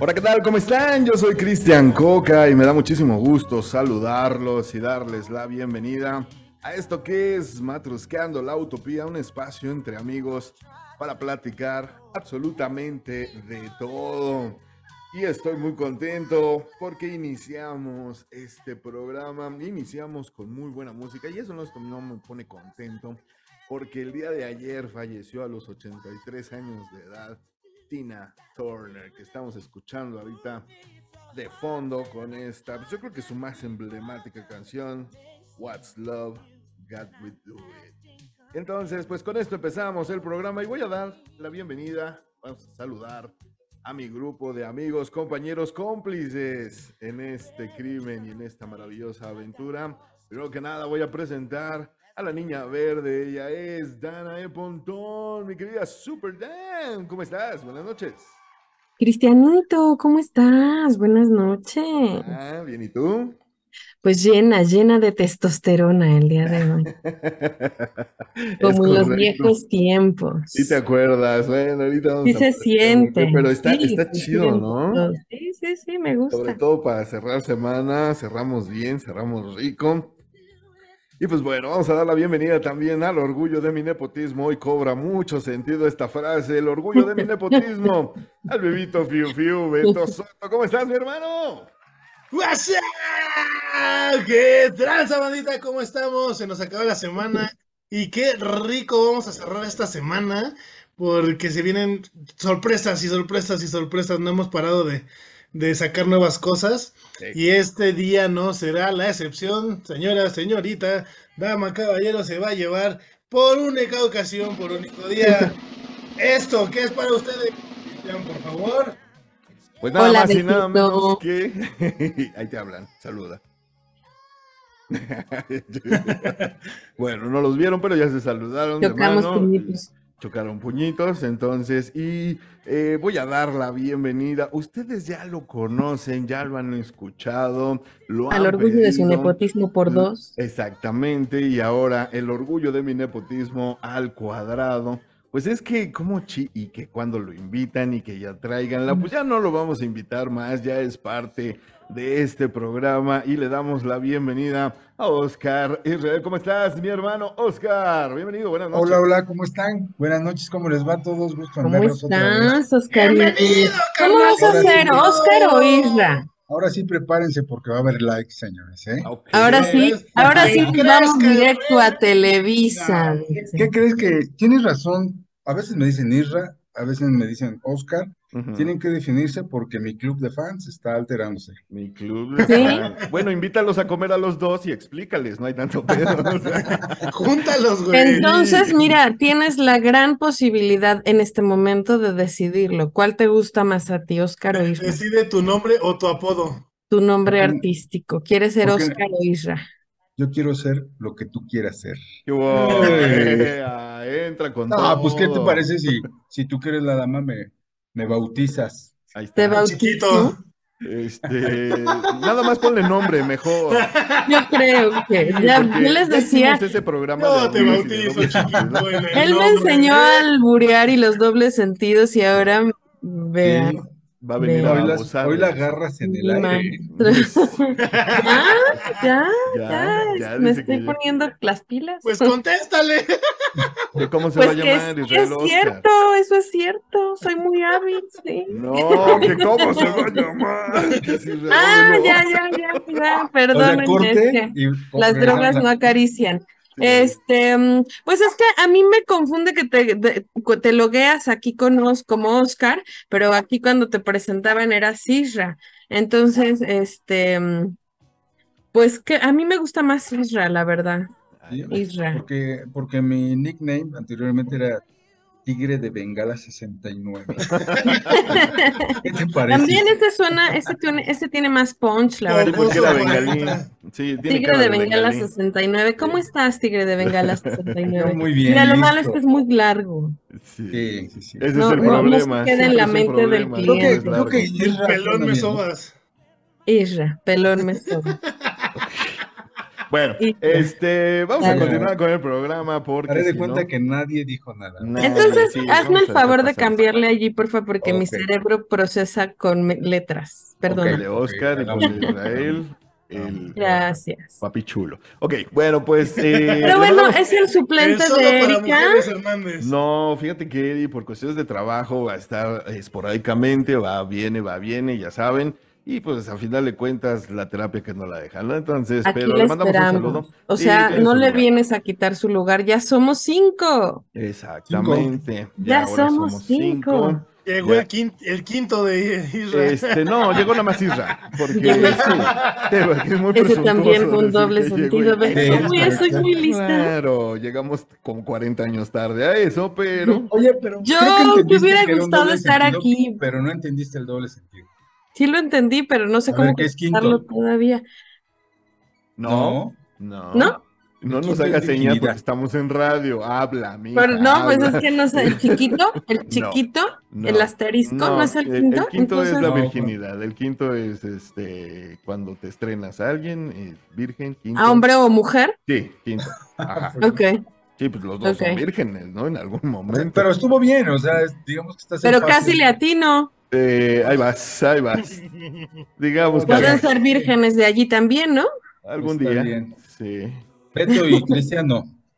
Hola, ¿qué tal? ¿Cómo están? Yo soy Cristian Coca y me da muchísimo gusto saludarlos y darles la bienvenida a esto que es Matrusqueando la Utopía, un espacio entre amigos para platicar absolutamente de todo. Y estoy muy contento porque iniciamos este programa, iniciamos con muy buena música y eso no, no me pone contento porque el día de ayer falleció a los 83 años de edad Tina Turner, que estamos escuchando ahorita de fondo con esta, pues yo creo que su más emblemática canción, What's Love, God Will Do It. Entonces, pues con esto empezamos el programa y voy a dar la bienvenida, vamos a saludar a mi grupo de amigos, compañeros, cómplices en este crimen y en esta maravillosa aventura. Primero que nada voy a presentar a la niña verde, ella es Dana E. Pontón, mi querida Super Dan, ¿cómo estás? Buenas noches. Cristianito, ¿cómo estás? Buenas noches. Ah, bien, ¿y tú? Pues llena, llena de testosterona el día de hoy, como en los viejos tiempos. Sí te acuerdas, bueno, ahorita vamos Sí a se siente. Pero está, sí, está chido, ¿no? Sí, sí, sí, me Sobre gusta. todo para cerrar semana, cerramos bien, cerramos rico. Y pues bueno, vamos a dar la bienvenida también al orgullo de mi nepotismo. Hoy cobra mucho sentido esta frase, el orgullo de mi nepotismo. Al bebito Fiu Fiu, Beto Soto. ¿Cómo estás, mi hermano? What's up? ¿Qué tranza, bandita? ¿Cómo estamos? Se nos acaba la semana y qué rico vamos a cerrar esta semana porque se vienen sorpresas y sorpresas y sorpresas. No hemos parado de, de sacar nuevas cosas y este día no será la excepción. Señora, señorita, dama, caballero, se va a llevar por única ocasión, por único día. Esto, ¿qué es para ustedes? Cristian, por favor. Pues nada Hola, más y nada menos que. Ahí te hablan, saluda. bueno, no los vieron, pero ya se saludaron de Chocamos mano. puñitos. Chocaron puñitos, entonces, y eh, voy a dar la bienvenida. Ustedes ya lo conocen, ya lo han escuchado, lo Al han orgullo de su nepotismo por dos. Exactamente, y ahora el orgullo de mi nepotismo al cuadrado. Pues es que como chi y que cuando lo invitan y que ya traiganla, pues ya no lo vamos a invitar más, ya es parte de este programa y le damos la bienvenida a Oscar Israel. ¿Cómo estás, mi hermano Oscar? Bienvenido, buenas noches. Hola, hola, ¿cómo están? Buenas noches, ¿cómo les va a todos? Gusto en ¿Cómo verlos otra vez. estás, Oscarito? Bienvenido, ¿Cómo vas a hacer. Oscar o Isra? Ahora sí, prepárense porque va a haber likes, señores, ¿eh? Ok. Ahora sí, ahora sí ¿Qué vamos crees que- directo a Televisa. ¿Qué crees que tienes razón? A veces me dicen Isra, a veces me dicen Oscar. Tienen que definirse porque mi club de fans está alterándose. Mi club. de ¿Sí? fan. Bueno, invítalos a comer a los dos y explícales, no hay tanto pedo. o sea. Júntalos, güey. Entonces, mira, tienes la gran posibilidad en este momento de decidirlo. ¿Cuál te gusta más a ti, Oscar o Isra? Decide tu nombre o tu apodo. Tu nombre Porque- artístico. ¿Quieres ser porque- Oscar o Isra? Yo quiero ser lo que tú quieras ser. Ah, Entra con No, todo. pues, ¿qué te parece si, si tú que eres la dama me, me bautizas? Ahí Te está. bautizo. Chiquito. Este, nada más ponle nombre, mejor. Yo creo que ya, yo les decía, ese programa No de te bautizo, chiquito. él me enseñó a alburear y los dobles sentidos y ahora vean. Sí, Va a venir Ve. a Hoy, las- hoy la agarras en el aire. Ya, ya, Ya, ya, ya me estoy poniendo las pilas. Pues contéstale. ¿De ¿Cómo se Pues va a llamar es Oscar? cierto, eso es cierto, soy muy hábil, sí. No, que cómo se va a llamar. Si Ah, ya, ya, ya, ya, O sea, corte que y las drogas no acarician. Este, pues es que a mí me confunde que te, te logueas aquí con Os- como Oscar, pero aquí cuando te presentaban era Isra. Entonces, este, pues que a mí me gusta más Isra, la verdad. Isra. Porque, porque mi nickname anteriormente era Tigre de Bengala 69. ¿Qué te parece? También ese suena, ese tiene, ese tiene más punch, la Sí, verdad. porque. Sí, tiene Tigre de Bengala bengalí. 69. ¿Cómo estás, Tigre de Bengala 69? Muy bien, Mira, lo malo es que es muy largo. Sí. Sí, sí, sí. Ese No, es el no, no se problema. queda en la mente del problema, Creo que, cliente. creo que largo. Isra Pelón me ¿no? sobas. Isra, pelón me sobra. Bueno, Y- este, vamos a continuar con el programa porque Haré de si cuenta no- que nadie dijo nada. Entonces, sí, hazme el favor de cambiarle allí, porfa, porque mi cerebro procesa con letras. Perdón. El de Oscar y con el de. Israel, el Gracias. papi chulo. Ok, bueno, pues. eh, Pero bueno, es el suplente de Erika. No, fíjate que Eddie, por cuestiones de trabajo, va a estar esporádicamente, va, viene, va, viene, ya saben. Y pues a final de cuentas, la terapia que no la dejan, ¿no? Entonces, Aquí pero le mandamos un saludo. O sea, no le lugar. vienes a quitar su lugar. Ya somos cinco. Exactamente. Ya somos cinco. Llegó el quinto, el quinto de Israel. Este, no, llegó nada más Isra, porque sí, es muy Ese también fue un doble sentido. Uy, estoy muy lista. Claro, llegamos como 40 años tarde a eso, pero Oye, pero Yo creo que te hubiera que gustado estar sentido, aquí. Pero no entendiste el doble sentido. Sí lo entendí, pero no sé A cómo contestarlo todavía. no, no, ¿No? no nos hagas señas virginidad. porque estamos en radio. Habla, mija, Pero no, pues habla. es que no sé, el chiquito, el chiquito, no. el asterisco, ¿no, es el quinto? El quinto es la No, virginidad. El quinto es este cuando te estrenas a alguien, eh, virgen, quinto. ¿A hombre o mujer? Sí, quinto. Ajá. Ok. Sí, pues los dos son vírgenes, ¿no? En algún momento. Pero estuvo bien, o sea, es- digamos que estás en Pero casi le atino. Eh, ahí vas, ahí vas. Digamos que Pueden ser vírgenes de allí también, ¿no? algún Está día. bien. Sí. Beto y Cristian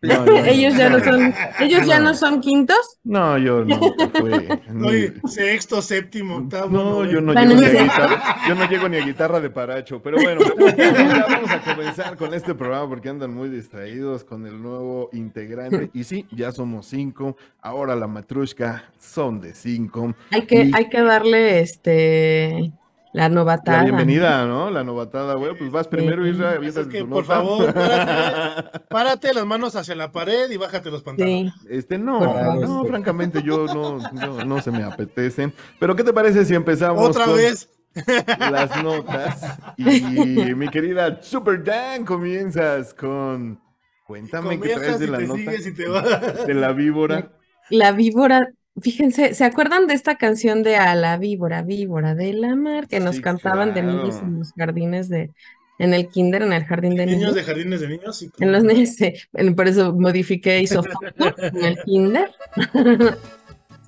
no. No, no, no, ellos ya no no. son, ellos ya No. no son quintos. No, yo fui. Oye, sexto, séptimo, octavo. No, yo no llego ni a guitarra, yo no llego ni a guitarra de paracho, pero bueno, ya vamos a comenzar con este programa porque andan muy distraídos con el nuevo integrante. Y sí, ya somos cinco, ahora la matrushka son de cinco. Hay que, Y- hay que darle este la novatada. La bienvenida, ¿no? La novatada, güey, pues vas primero, Sí. Isra, Es que, tu por nota. favor, párate, párate las manos hacia la pared y bájate los pantalones. Sí. Este, no, favor. no, francamente yo no, no, no se me apetece. Pero ¿qué te parece si empezamos Otra con vez. las notas? Y mi querida Super Dan, comienzas con... Cuéntame qué traes de la nota te de la víbora. La víbora, fíjense, ¿se acuerdan de esta canción de A la víbora, víbora de la mar? Que nos Sí, cantaban de niños en los jardines de, en el kinder, en el jardín de Niños niños. de jardines de niños. sí. En los niños, por eso modifiqué isofoto en el kinder.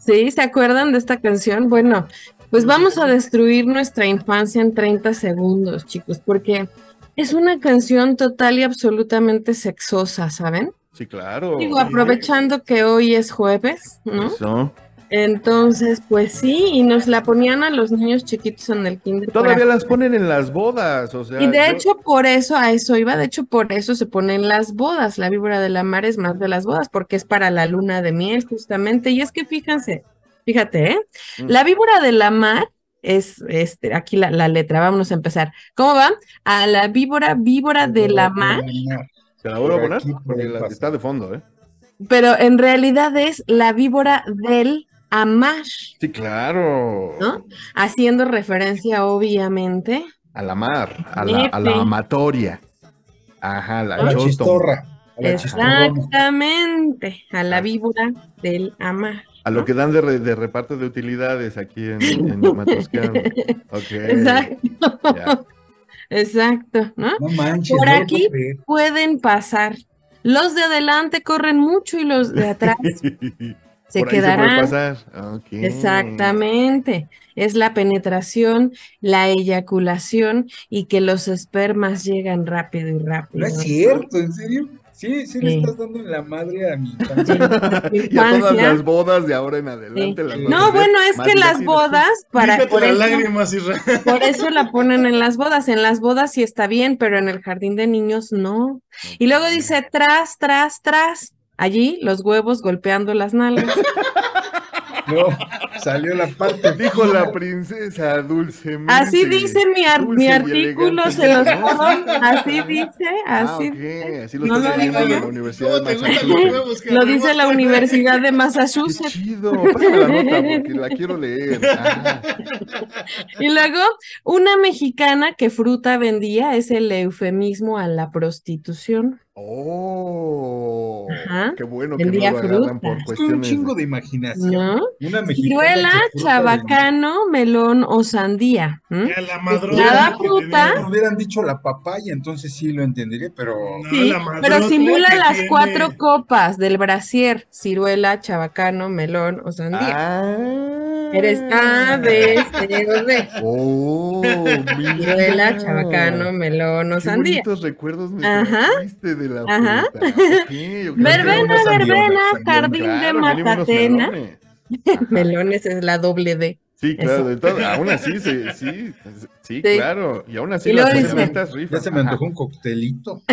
Sí, ¿se acuerdan de esta canción? Bueno, pues vamos a destruir nuestra infancia en 30 segundos, chicos, porque es una canción total y absolutamente sexosa, ¿saben? Sí, claro. Digo, aprovechando que hoy es jueves, ¿no? Eso. Entonces, pues sí, y nos la ponían a los niños chiquitos en el kinder. Todavía las ponen en las bodas, o sea. Y de yo- hecho, por eso, a eso iba, de hecho, por eso se ponen las bodas. La víbora de la mar es más de las bodas, porque es para la luna de miel, justamente. Y es que fíjense, fíjate, ¿eh? Mm. La víbora de la mar es, este, aquí la, la letra, vámonos a empezar. ¿Cómo va? A la víbora, víbora de la mar, ¿Te la vuelvo a Por poner? Porque la- está de fondo, ¿eh? pero en realidad es la víbora del amar, Sí, claro. ¿no? Haciendo referencia, obviamente, A la mar, a la, a la Nepe. amatoria. Ajá, la A la chostom. chistorra. A la chistorrona. exactamente, a la víbora del amar. A lo que dan de, re- de reparto de utilidades aquí en, en Matrosqueano. Ok. Exacto. Exacto, ¿no? No manches. Por no aquí. Pueden pasar. Los de adelante corren mucho y los de atrás se Por ahí se puede quedarán. pasar. Exactamente. Es la penetración, la eyaculación y que los espermas llegan rápido y rápido. No es cierto, ¿en serio? Sí, sí, le estás dando en la madre a mi infancia. Y a todas las bodas de ahora en adelante. Sí. las No, bueno, es que las bodas, para, Límpiate por las eso, lágrimas, Israel. por eso la ponen en las bodas. En las bodas sí está bien, pero en el jardín de niños no. Y luego dice tras, tras, tras. Allí los huevos golpeando las nalgas. No, salió la parte. Dijo la princesa dulcemente. Así dice mi, ar- mi artículo, se los ¿No? pongo. Así dice, Ah, así. así lo No lo digo yo. la Universidad ¿Cómo de te gustan los Massachusetts. Lo dice la? Universidad de Qué Massachusetts. chido, pásame la nota porque la quiero leer. Ah, Y luego, una mexicana que fruta vendía es el eufemismo a la prostitución. Oh, Ajá. qué bueno que no lo agarran por Es un cuestiones. chingo de imaginación. ¿No? Una Ciruela, de- chabacano, melón o sandía. ¿m? Ya la madrota Cada que fruta- tenía. Me hubieran dicho la papaya, entonces sí lo entendería, pero No, Sí, la pero simula las tiene. cuatro copas del brasier, ciruela, chabacano, melón o sandía. Ah. Eres A, B, C o D. Oh. Ciruela, chabacano, melón o Qué sandía. recuerdos me Ajá. trajiste de la Ajá. Verbena, verbena, jardín de Claro, matatena. Melones es la doble D. Sí, claro, todo, aún así, sí, sí, sí, Sí. claro, y aún así Y las rifan. ya se me Ajá. antojó un coctelito.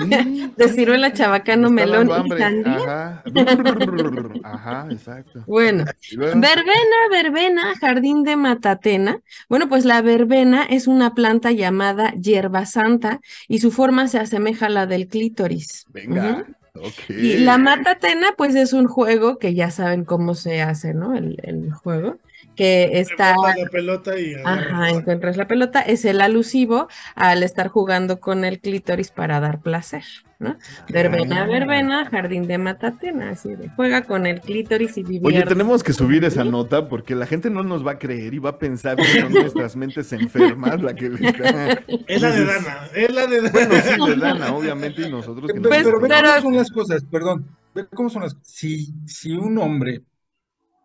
Mm, De ciruela, chabacano, me melón y sandía. Ajá. Ajá, exacto. Bueno, luego, verbena, verbena, jardín de matatena. Bueno, pues la verbena es una planta llamada hierba santa y su forma se asemeja a la del clítoris. venga, ok. Y la matatena, pues es un juego que ya saben cómo se hace, ¿no? El, el juego, que está... La pelota y Ajá, encuentras la pelota, es el alusivo al estar jugando con el clítoris para dar placer, ¿no? Verbena, Ah. verbena, jardín de matatena, así de juega con el clítoris y Oye, divierte. tenemos que subir esa nota porque la gente no nos va a creer y va a pensar que son nuestras mentes enfermas la que le está... Es la de Dana, es la de Dana. Bueno, sí, de Dana, obviamente, y nosotros que Pero, nos pero ve pero- cómo son las cosas, perdón. Ve cómo son las Si, si un hombre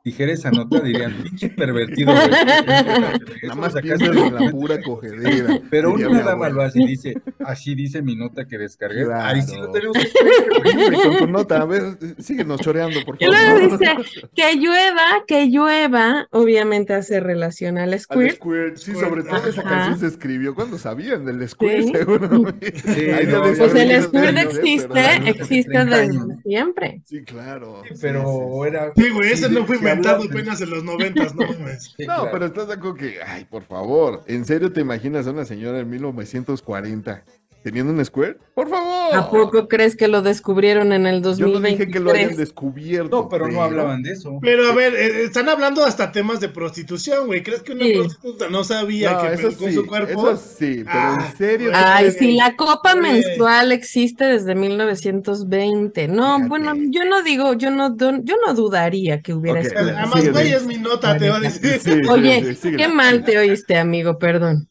dijera esa nota, dirían, pinche pervertido. güey". Nada más sacaste de la pura cogedera. Pero una dama lo hace y dice, así dice mi nota que descargué. Ahí sí Claro. lo tenemos que. Hombre, con tu nota, a ver, síguenos choreando, por Y luego favor. dice que llueva, que llueva, obviamente hace relación al Al squirt. squirt, sí, Squirt, sobre todo esa ajá. canción se escribió cuando sabían del squirt, Sí. no, de Pues el squirt no existe, existe 30 desde siempre. Sí, claro. sí, Pero sí, era. Sí, güey, ese sí, no fue sí inventado apenas en los noventas, no mames. Sí, No, claro. pero estás de acuerdo que, ay, por favor, ¿en serio te imaginas a una señora en 1940 teniendo un squirt? Por favor. ¿A poco crees que lo descubrieron en el Yo no 2023? dije que lo hayan descubierto. No, pero no hablaban de eso. Pero a ver, eh, están hablando hasta temas de prostitución, güey. ¿Crees que una Sí. prostituta no sabía No, que eso con sí, su cuerpo? eso sí, pero Ah, en serio. ¿tú Ay, si la copa Güey. menstrual existe desde 1920. No, Fíjate. bueno, yo no digo, yo no, yo no dudaría que hubiera Ok, escrito. Además, güey, es mi nota, te va a decir. Sí, sí, Oye, qué mal te oíste, amigo, perdón.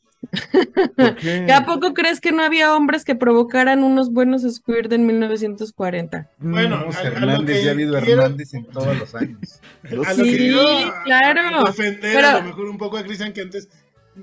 ¿Por qué? ¿Que ¿A poco crees que no había hombres que provocaran unos buenos squirt en 1940? Bueno, a- lo Hernández, ya ha habido quiero- Hernández en todos los años. No A lo que Sí, a- claro. a defender Pero- a lo mejor un poco a Cristian que antes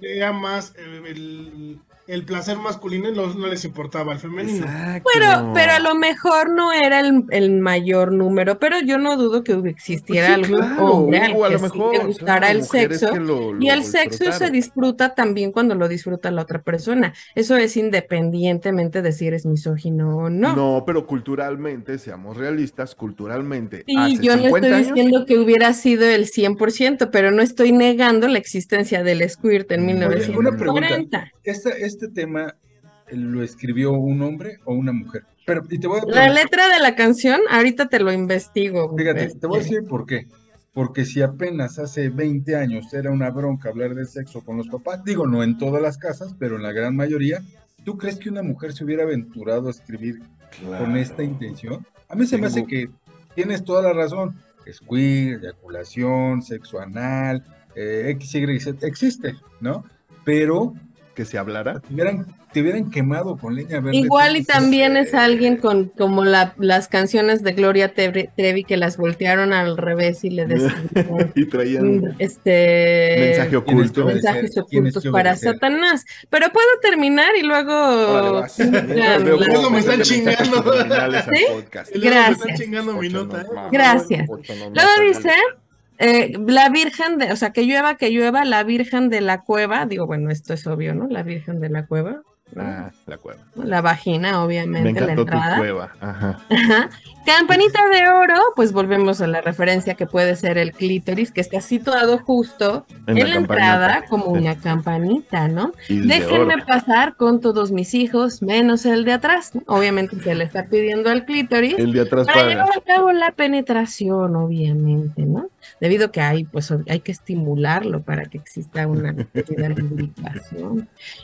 era más eh, el, el placer masculino no, no les importaba el femenino. Exacto. Pero, pero a lo mejor no era el, el mayor número, pero yo no dudo que existiera Pues sí, algún claro, hombre al hubo a que lo sí mejor, le gustara claro, el sexo. que lo- Y el sexo se disfruta también cuando lo disfruta la otra persona. Eso es independientemente de si eres misógino o no. No, pero culturalmente, seamos realistas, culturalmente. Sí, hace yo no 50 estoy años, diciendo que hubiera sido el 100%, pero no estoy negando la existencia del squirt en Oye, una 1940. Este, este tema eh, lo escribió un hombre o una mujer. Pero, y te voy a La letra de la canción, ahorita te lo investigo. Fíjate, este. te voy a decir por qué. Porque si apenas hace 20 años era una bronca hablar de sexo con los papás, digo, no en todas las casas, pero en la gran mayoría, ¿tú crees que una mujer se hubiera aventurado a escribir con esta intención? A mí se me hace que tienes toda la razón. Squid, eyaculación, sexo anal, eh, X, Y, Z, existe, ¿no? Pero Que se hablara. te hubieran, te hubieran quemado con leña verde. Igual y también eh, es alguien con como la, las canciones de Gloria Trevi, Trevi que las voltearon al revés y le decían Y traían este mensaje oculto. mensajes ocultos para. Satanás. Pero puedo terminar y luego Órale, vas. La- Luego me están chingando. ¿Sí? luego me están Gracias. chingando mi nota. Gracias. Luego dice eh, la Virgen de, o sea, que llueva, que llueva, la Virgen de la cueva, digo, bueno, esto es obvio, ¿no? La Virgen de la cueva, ¿no? Ah, de acuerdo. la vagina, Me obviamente, la tu entrada. cueva. Ajá. Ajá. Campanita de oro, pues volvemos a la referencia que puede ser el clítoris, que está situado justo En en, la la, entrada como una campanita, ¿no? Y Déjenme pasar con todos mis hijos, menos el de atrás. Obviamente se le está pidiendo al clítoris El de atrás para para. llevar a cabo la penetración, obviamente, ¿no? Debido a que hay, pues hay que estimularlo para que exista una ¿no?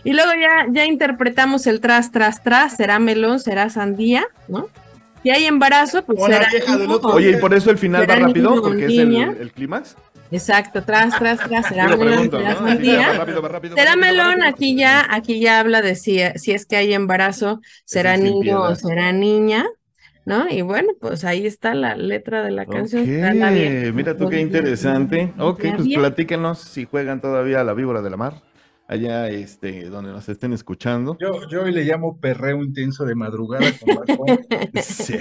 Y luego ya, ya interpretamos el tras, tras, tras, será melón, será sandía, ¿no? Si hay embarazo, pues será. Oye, y por eso el final va rápido, porque es el, el clímax. Exacto, tras, tras, tras, será melón, será sandía. será melón, aquí ya, aquí ya habla de si, si es que hay embarazo, será niño o será niña. ¿No? Y bueno, pues ahí está la letra de la canción. Mira tú qué interesante. Ok, pues platíquenos si juegan todavía a la víbora de la mar, allá este, donde nos estén escuchando. Yo, yo hoy le llamo perreo intenso de madrugada con Sí.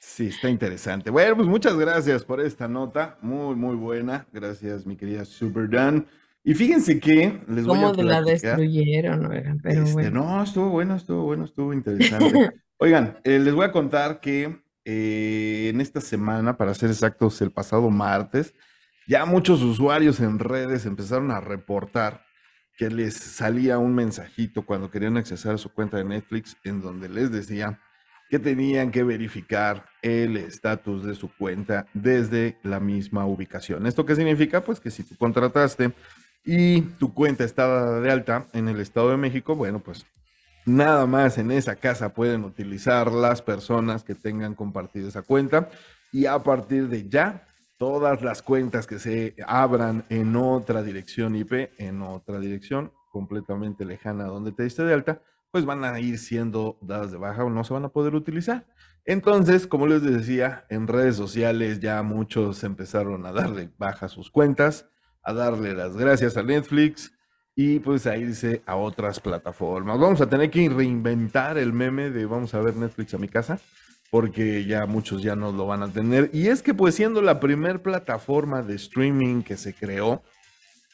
Sí, está interesante. Bueno, pues muchas gracias por esta nota, muy, muy buena. Gracias, mi querida Super Dan. Y fíjense que les voy a de la destruyeron? Pero este, bueno. No, estuvo bueno, estuvo bueno, estuvo interesante. Oigan, eh, les voy a contar que eh, en esta semana, para ser exactos, el pasado martes, ya muchos usuarios en redes empezaron a reportar que les salía un mensajito cuando querían accesar a su cuenta de Netflix en donde les decía que tenían que verificar el estatus de su cuenta desde la misma ubicación. ¿Esto qué significa? Pues que si tú contrataste y tu cuenta estaba de alta en el Estado de México, bueno, pues Nada más en esa casa pueden utilizar las personas que tengan compartido esa cuenta y a partir de ya todas las cuentas que se abran en otra dirección IP, en otra dirección completamente lejana donde te diste de alta, pues van a ir siendo dadas de baja o no se van a poder utilizar. Entonces, como les decía, en redes sociales ya muchos empezaron a darle baja sus cuentas, a darle las gracias a Netflix, y pues a irse a otras plataformas. Vamos a tener que reinventar el meme de vamos a ver Netflix a mi casa, porque ya muchos ya no lo van a tener. Y es que pues siendo la primer plataforma de streaming que se creó,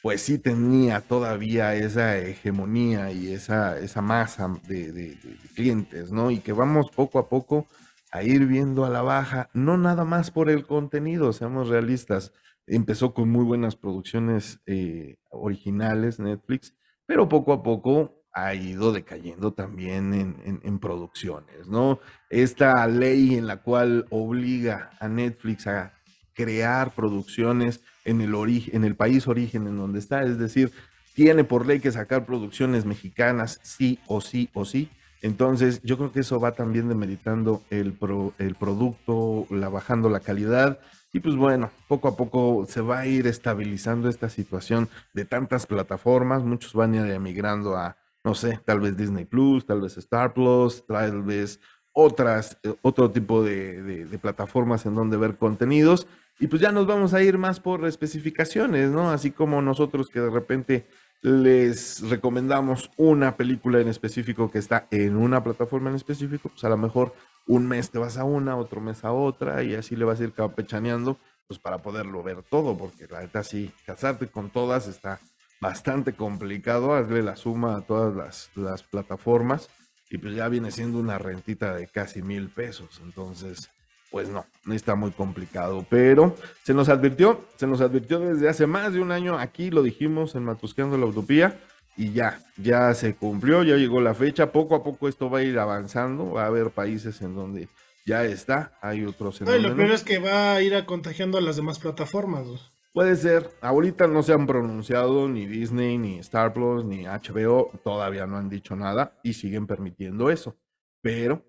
pues sí tenía todavía esa hegemonía y esa, esa masa de clientes, ¿no? Y que vamos poco a poco a ir viendo a la baja, no nada más por el contenido, seamos realistas empezó con muy buenas producciones eh, originales, Netflix, pero poco a poco ha ido decayendo también en, producciones, ¿no? Esta ley en la cual obliga a Netflix a crear producciones en el, en el país origen en donde está, es decir, tiene por ley que sacar producciones mexicanas sí o sí o sí. Entonces, yo creo que eso va también demeritando el, el producto, la, bajando la calidad y pues bueno, poco a poco se va a ir estabilizando esta situación de tantas plataformas. Muchos van a ir emigrando a, no sé, tal vez Disney Plus, tal vez Star Plus, tal vez otras, eh, otro tipo de, plataformas en donde ver contenidos. Y pues ya nos vamos a ir más por especificaciones, ¿no? Así como nosotros que de repente les recomendamos una película en específico que está en una plataforma en específico, pues a lo mejor un mes te vas a una, otro mes a otra y así le vas a ir campechaneando, pues para poderlo ver todo, porque la neta sí, casarte con todas está bastante complicado, hazle la suma a todas las, las plataformas y pues ya viene siendo una rentita de casi mil pesos, entonces pues no, está muy complicado, pero se nos advirtió, se nos advirtió desde hace más de un año, aquí lo dijimos en Matusqueando la Utopía, y ya, ya se cumplió, ya llegó la fecha, poco a poco esto va a ir avanzando, va a haber países en donde ya está, hay otros en Lo peor es que va a ir a contagiando a las demás plataformas. Puede ser, ahorita no se han pronunciado ni Disney, ni Star Plus, ni HBO, todavía no han dicho nada y siguen permitiendo eso, pero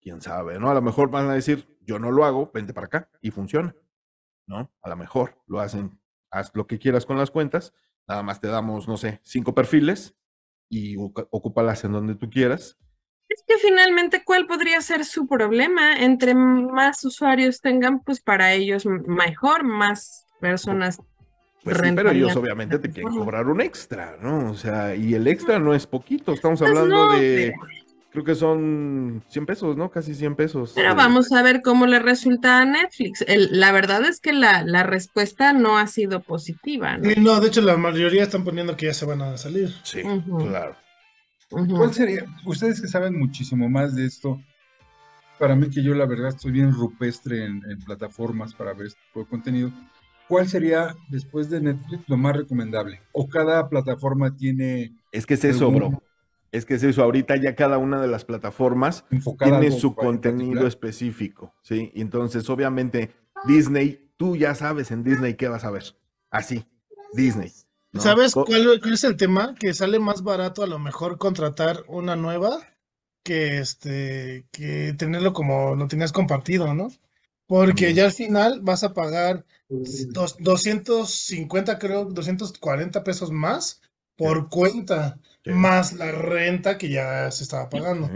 quién sabe, ¿no? A lo mejor van a decir, yo no lo hago, vente para acá y funciona, ¿no? A lo mejor lo hacen, haz lo que quieras con las cuentas Nada más te damos, no sé, cinco perfiles y ocúpalas en donde tú quieras. Es que finalmente, ¿cuál podría ser su problema? Entre más usuarios tengan, pues para ellos mejor, más personas. Pues sí, pero ellos obviamente te quieren cobrar un extra, ¿no? O sea, y el extra no es poquito, estamos pues hablando de creo que son 100 pesos, ¿no? Casi 100 pesos. Pero eh. vamos a ver cómo le resulta a Netflix. la verdad es que la, la, respuesta no ha sido positiva. ¿no? no, de hecho la mayoría están poniendo que ya se van a salir. Sí, claro. ¿Cuál sería? Ustedes que saben muchísimo más de esto, para mí que yo la verdad estoy bien rupestre en, plataformas para ver este tipo de contenido, ¿cuál sería después de Netflix lo más recomendable? ¿O cada plataforma tiene... Es que es eso, bro es que es eso, ahorita ya cada una de las plataformas tiene su contenido específico, ¿sí? Y entonces, obviamente, Disney tú ya sabes en Disney qué vas a ver. Así, Disney. ¿no? ¿Sabes cuál, cuál es el tema? Que sale más barato a lo mejor contratar una nueva que este que tenerlo como lo tenías compartido, ¿no? Porque También. ya al final vas a pagar dos- 250, creo, 240 pesos más por cuenta, Sí. más la renta que ya se estaba pagando.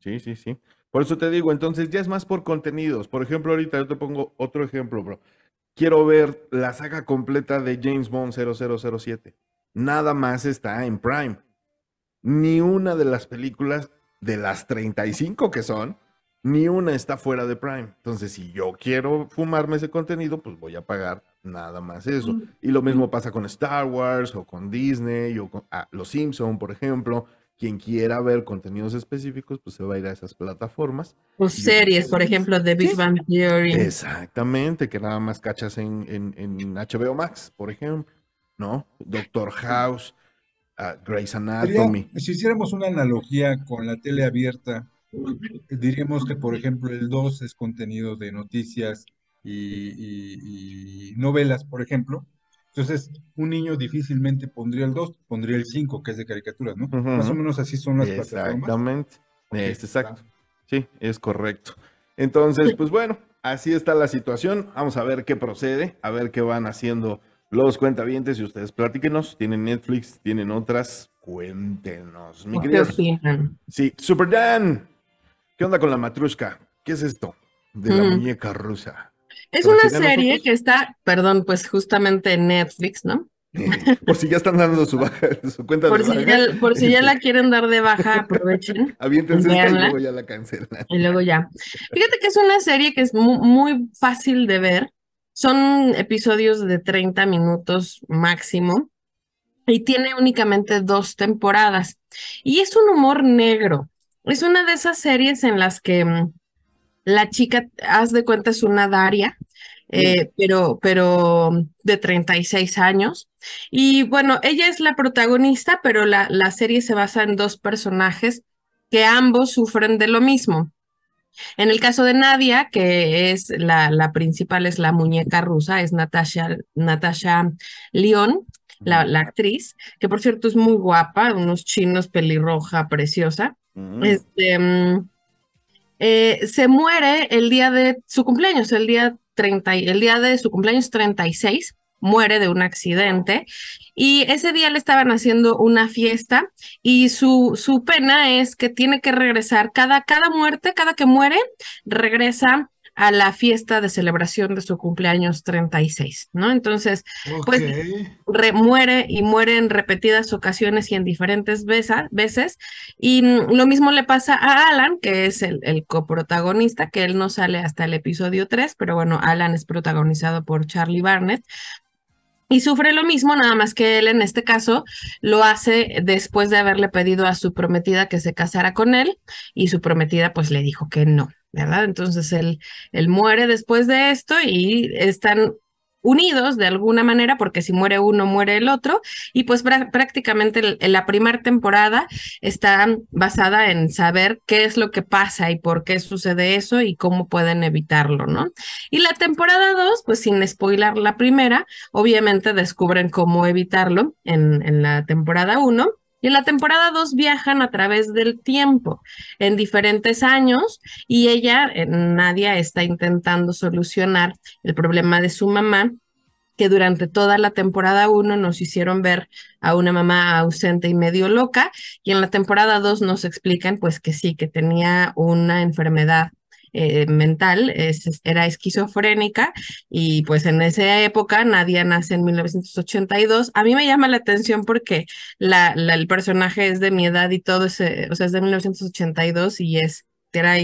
Sí, sí, sí, sí. Por eso te digo, entonces ya es más por contenidos. Por ejemplo, ahorita yo te pongo otro ejemplo, bro. Quiero ver la saga completa de James Bond 0007. Nada más está en Prime. Ni una de las películas de las 35 que son, ni una está fuera de Prime. Entonces, si yo quiero fumarme ese contenido, pues voy a pagar nada más eso. Y lo mismo pasa con Star Wars o con Disney o con ah, Los Simpson, por ejemplo. Quien quiera ver contenidos específicos, pues se va a ir a esas plataformas. O series, por ejemplo, de Big Sí. Bang Theory. Exactamente, que nada más cachas en, en- en HBO Max, por ejemplo, ¿no? Doctor House, ah, Grey's Sería- Anatomy. si hiciéramos una analogía con la tele abierta, diríamos que, por ejemplo, el 2 es contenido de noticias y, y- y novelas, por ejemplo. Entonces, un niño difícilmente pondría el 2, pondría el 5, que es de caricaturas, ¿no? Más o menos así son las plataformas. Exactamente. Ok, Es exacto. Sí, es correcto. Entonces, pues bueno, así está la situación. Vamos a ver qué procede, a ver qué van haciendo los cuentavientes y ustedes platíquenos. Tienen Netflix, tienen otras, cuéntenos. Mi ¿O ¿Qué querida opinan? Sí, Super Dan. ¿Qué onda con la matrushka? ¿Qué es esto? De la Mm. muñeca rusa. Es ¿Pero una serie nosotros? que está, perdón, pues justamente en Netflix, ¿no? Por si ya están dando su, baja, su cuenta Por de si baja. ya, por si ya la quieren dar de baja, aprovechen. Aviéntense esta y luego ya la cancelan. Y luego ya. Fíjate que es una serie que es mu- muy, fácil de ver. Son episodios de 30 minutos máximo y tiene únicamente dos temporadas. Y es un humor negro. Es una de esas series en las que mm, la chica, haz de cuenta, es una Daria, eh, pero, pero de 36 años. Y bueno, ella es la protagonista, pero la, la serie se basa en dos personajes que ambos sufren de lo mismo. En el caso de Nadia, que es la, la principal, es la muñeca rusa, es Natasha, Natasha León, la, la actriz, que por cierto es muy guapa, unos chinos, pelirroja, preciosa. Mm. Este, mm, eh, se muere el día de su cumpleaños, el día 30, y- el día de su cumpleaños 36, muere de un accidente. Y ese día le estaban haciendo una fiesta y su, su pena es que tiene que regresar, cada, cada muerte, cada que muere, regresa a la fiesta de celebración de su cumpleaños 36, ¿no? Entonces, Pues, re- muere y muere en repetidas ocasiones y en diferentes besa- veces. Y lo mismo le pasa a Alan, que es el, el coprotagonista, que él no sale hasta el episodio 3, pero bueno, Alan es protagonizado por Charlie Barnett. Y sufre lo mismo, nada más que él en este caso lo hace después de haberle pedido a su prometida que se casara con él y su prometida pues le dijo que no, ¿verdad? Entonces él, él muere después de esto y están unidos de alguna manera, porque si muere uno, muere el otro, y pues prá- prácticamente la primera temporada está basada en saber qué es lo que pasa y por qué sucede eso y cómo pueden evitarlo, ¿no? Y la temporada 2, pues sin spoilar la primera, obviamente descubren cómo evitarlo en, en la temporada 1. Y en la temporada 2 viajan a través del tiempo en diferentes años y ella, eh, Nadia, está intentando solucionar el problema de su mamá, que durante toda la temporada 1 nos hicieron ver a una mamá ausente y medio loca, y en la temporada 2 nos explican pues que sí, que tenía una enfermedad eh, mental, es- era esquizofrénica, y pues en esa época Nadia nace en 1982. A mí me llama la atención porque la, la- el personaje es de mi edad y todo ese, o sea, es de 1982 y es era